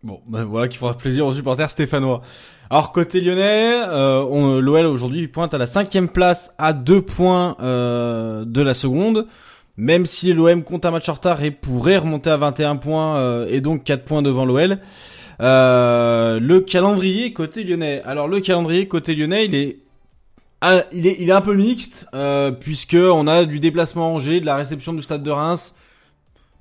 Bon, ben voilà qui fera plaisir aux supporters stéphanois. Alors côté lyonnais, euh, l'OL aujourd'hui pointe à la cinquième place à deux points de la seconde. Même si l'OM compte un match en retard et pourrait remonter à 21 points et donc 4 points devant l'OL. Euh, le calendrier côté lyonnais. Alors le calendrier côté lyonnais, il est ah, il est, il est un peu mixte euh, puisque on a du déplacement à Angers, de la réception du stade de Reims,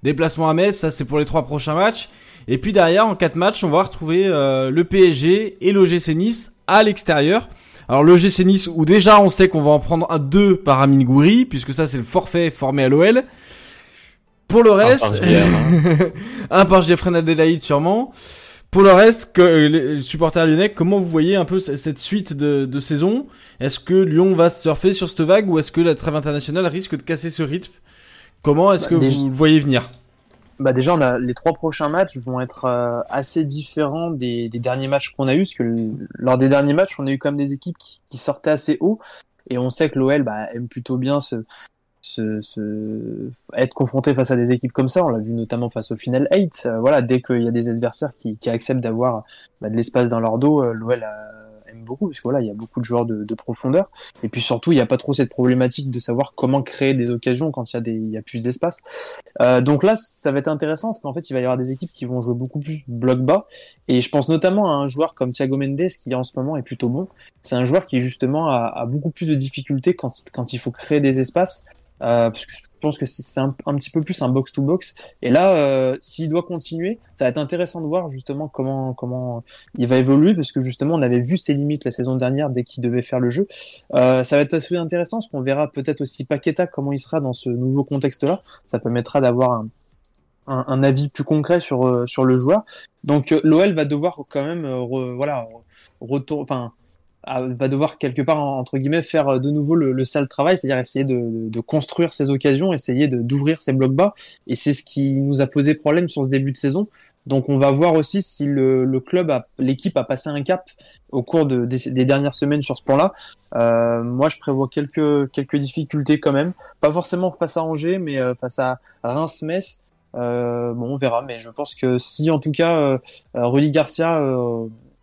déplacement à Metz, ça c'est pour les trois prochains matchs. Et puis derrière, en quatre matchs, on va retrouver euh, le PSG et l'OGC Nice à l'extérieur. Alors l'OGC Nice où déjà on sait qu'on va en prendre un deux par Amin Gouiri puisque ça c'est le forfait formé à l'OL. Pour le reste, un par Jeffrey Adelaide sûrement. Pour le reste, que, euh, les supporters lyonnais, comment vous voyez un peu cette suite de, de saison? Est-ce que Lyon va surfer sur cette vague ou est-ce que la trêve internationale risque de casser ce rythme? Comment est-ce bah, que vous le voyez venir? Bah déjà, on a, les trois prochains matchs vont être euh, assez différents des, des, derniers matchs qu'on a eu, parce que lors des derniers matchs, on a eu quand même des équipes qui, qui sortaient assez haut, et on sait que l'OL bah, aime plutôt bien se, être confronté face à des équipes comme ça. On l'a vu notamment face au Final 8. voilà, dès qu'il y a des adversaires qui, acceptent d'avoir bah, de l'espace dans leur dos, l'OL a beaucoup, parce que voilà, il y a beaucoup de joueurs de, profondeur. Et puis surtout, il n'y a pas trop cette problématique de savoir comment créer des occasions quand il y a, plus d'espace. Euh, donc là, ça va être intéressant, parce qu'en fait, il va y avoir des équipes qui vont jouer beaucoup plus bloc bas. Et je pense notamment à un joueur comme Thiago Mendes, qui en ce moment est plutôt bon. C'est un joueur qui justement a, beaucoup plus de difficultés quand il faut créer des espaces. Euh, parce que je pense que c'est un, petit peu plus un box to box. Et là, euh, s'il doit continuer, ça va être intéressant de voir justement comment comment il va évoluer, parce que justement on avait vu ses limites la saison dernière dès qu'il devait faire le jeu. Euh, ça va être assez intéressant, parce qu'on verra peut-être aussi Paqueta comment il sera dans ce nouveau contexte-là. Ça permettra d'avoir un, un, un, avis plus concret sur euh, sur le joueur. Donc euh, l'OL va devoir quand même voilà retour, enfin va devoir quelque part entre guillemets faire euh, de nouveau le, sale travail, c'est-à-dire essayer de, de, construire ses occasions, essayer d'ouvrir ses blocs bas. Et c'est ce qui nous a posé problème sur ce début de saison. Donc on va voir aussi si le, le club, l'équipe a passé un cap au cours de, des, dernières semaines sur ce plan-là. Euh, moi, je prévois quelques quelques difficultés quand même, pas forcément face à Angers, mais euh, face à Reims-Metz. Euh, bon, on verra, mais je pense que si en tout cas euh, Rudy Garcia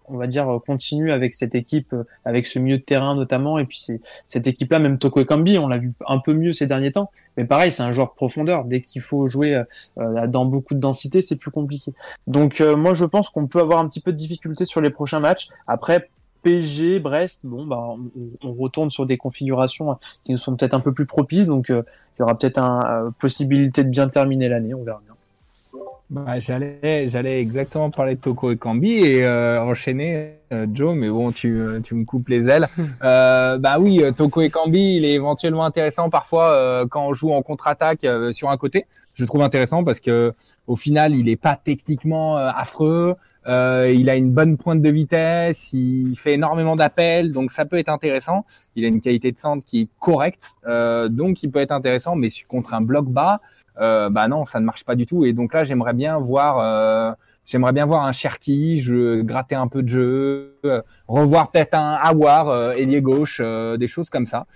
on va dire, continue avec cette équipe, euh, avec ce milieu de terrain notamment, et puis cette équipe-là, même Toko Ekambi, on l'a vu un peu mieux ces derniers temps, mais pareil, c'est un joueur profondeur. Dès qu'il faut jouer euh, euh, dans beaucoup de densité, c'est plus compliqué. Donc moi, je pense qu'on peut avoir un petit peu de difficulté sur les prochains matchs. Après, PSG, Brest, bon, bah, on, retourne sur des configurations qui nous sont peut-être un peu plus propices, donc il y aura peut-être une possibilité de bien terminer l'année, on verra bien. Bah, j'allais, j'allais exactement parler de Toko et Kambi et euh, enchaîner euh, Joe, mais bon, tu, euh, tu me coupes les ailes. Euh, bah oui, Toko et Kambi, il est éventuellement intéressant parfois quand on joue en contre-attaque sur un côté. Je trouve intéressant parce que au final, il est pas techniquement affreux. il a une bonne pointe de vitesse, il fait énormément d'appels, donc ça peut être intéressant. Il a une qualité de centre qui est correcte, donc il peut être intéressant, mais contre un bloc bas euh, bah non, ça ne marche pas du tout. Et donc là, j'aimerais bien voir, euh, j'aimerais bien voir un Cherki, je gratter un peu de jeu, euh, revoir peut-être un Awar, euh, ailier gauche, des choses comme ça,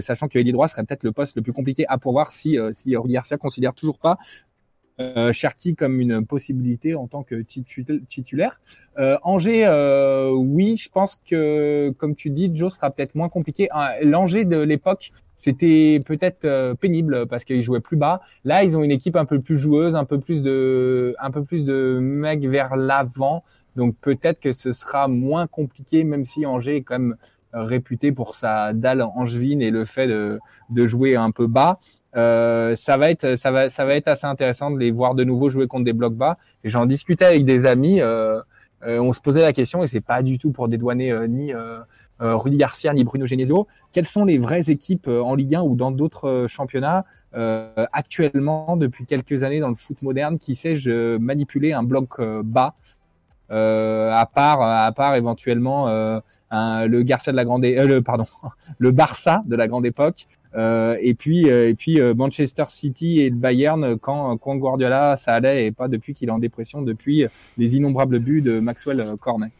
sachant que ailier droit serait peut-être le poste le plus compliqué à pourvoir si si Garcia considère toujours pas euh, Cherki comme une possibilité en tant que titulaire. Euh, Angers, euh, oui, je pense que, comme tu dis, Joe sera peut-être moins compliqué. L'Angers de l'époque c'était peut-être euh, pénible parce qu'ils jouaient plus bas. Là, ils ont une équipe un peu plus joueuse, un peu plus de, un peu plus de mecs vers l'avant. Donc peut-être que ce sera moins compliqué, même si Angers est quand même euh, réputé pour sa dalle angevine et le fait de, de jouer un peu bas. Euh, ça va être, ça va, ça va être assez intéressant de les voir de nouveau jouer contre des blocs bas. Et j'en discutais avec des amis. Euh, on se posait la question et c'est pas du tout pour dédouaner ni euh, Rudy Garcia ni Bruno Genesio. Quelles sont les vraies équipes euh, en Ligue 1 ou dans d'autres euh, championnats actuellement depuis quelques années dans le foot moderne qui sait manipuler un bloc bas à part à part éventuellement le Garcia de la grande le pardon le Barça de la grande époque et puis et puis Manchester City et le Bayern quand quand Guardiola ça allait et pas depuis qu'il est en dépression depuis les innombrables buts de Maxwell Cornet.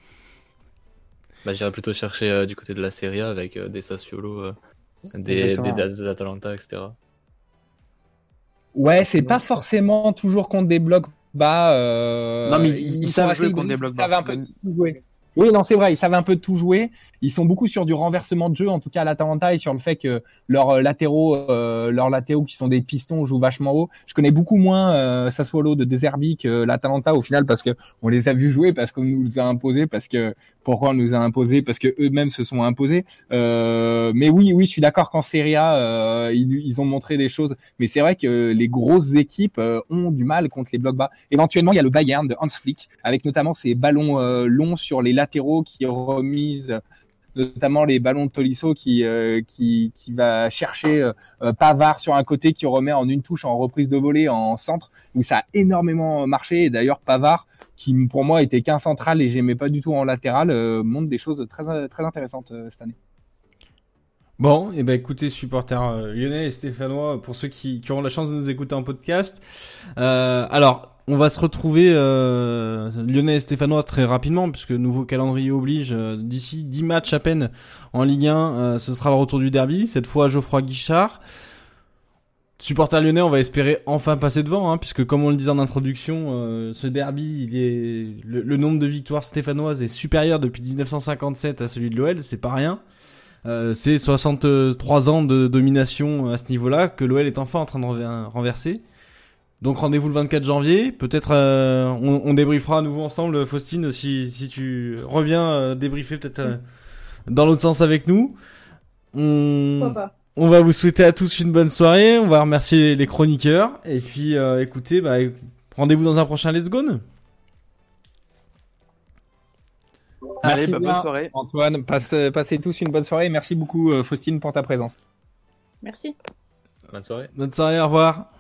Bah, J'irais plutôt chercher euh, du côté de la Serie A avec euh, des Sassuolo, euh, des, des, des, Atalanta, etc. Ouais, c'est pas forcément toujours contre des blocs bas. non, mais ils, ils savent jouer contre des blocs bas. Un peu oui, non, c'est vrai, ils savent un peu tout jouer. Ils sont beaucoup sur du renversement de jeu, en tout cas à l'Atalanta, et sur le fait que leurs euh, latéraux, euh, leurs latéraux qui sont des pistons jouent vachement haut. Je connais beaucoup moins euh, Sassuolo de Deserbi que l'Atalanta au final parce que on les a vus jouer, parce qu'on nous les a imposés, parce que pourquoi on nous a imposés, parce que eux-mêmes se sont imposés. Euh, mais oui, oui, je suis d'accord qu'en Serie A, euh, ils, ont montré des choses. Mais c'est vrai que les grosses équipes ont du mal contre les blocs bas. Éventuellement, il y a le Bayern de Hans Flick, avec notamment ses ballons longs sur les latéraux qui remisent notamment les ballons de Tolisso qui euh, qui, qui va chercher euh, Pavard sur un côté qui remet en une touche en reprise de volée en centre où ça a énormément marché et d'ailleurs Pavard qui pour moi était qu'un central et j'aimais pas du tout en latéral euh, montre des choses très très intéressantes cette année. Bon, et eh ben écoutez, supporters lyonnais et stéphanois, pour ceux qui, qui, auront la chance de nous écouter en podcast. alors, on va se retrouver euh, Lyonnais et Stéphanois très rapidement puisque nouveau calendrier oblige euh, d'ici 10 matchs à peine en Ligue 1 euh, ce sera le retour du derby cette fois Geoffroy Guichard supporter lyonnais, on va espérer enfin passer devant, hein, puisque comme on le disait en introduction, euh, ce derby, le, nombre de victoires stéphanoises est supérieur depuis 1957 à celui de l'OL, c'est pas rien. Euh, c'est 63 ans de domination à ce niveau-là que l'OL est enfin en train de renverser. Donc rendez-vous le 24 janvier. Peut-être euh, on, on, débriefera à nouveau ensemble, Faustine, si, si tu reviens euh, débriefer peut-être euh, dans l'autre sens avec nous. On... on va vous souhaiter à tous une bonne soirée. On va remercier les chroniqueurs. Et puis écoutez, bah, rendez-vous dans un prochain Let's Go. Allez, bah, bonne soirée. Antoine, passez tous une bonne soirée. Merci beaucoup, Faustine, pour ta présence. Merci. Bonne soirée. Bonne soirée, au revoir.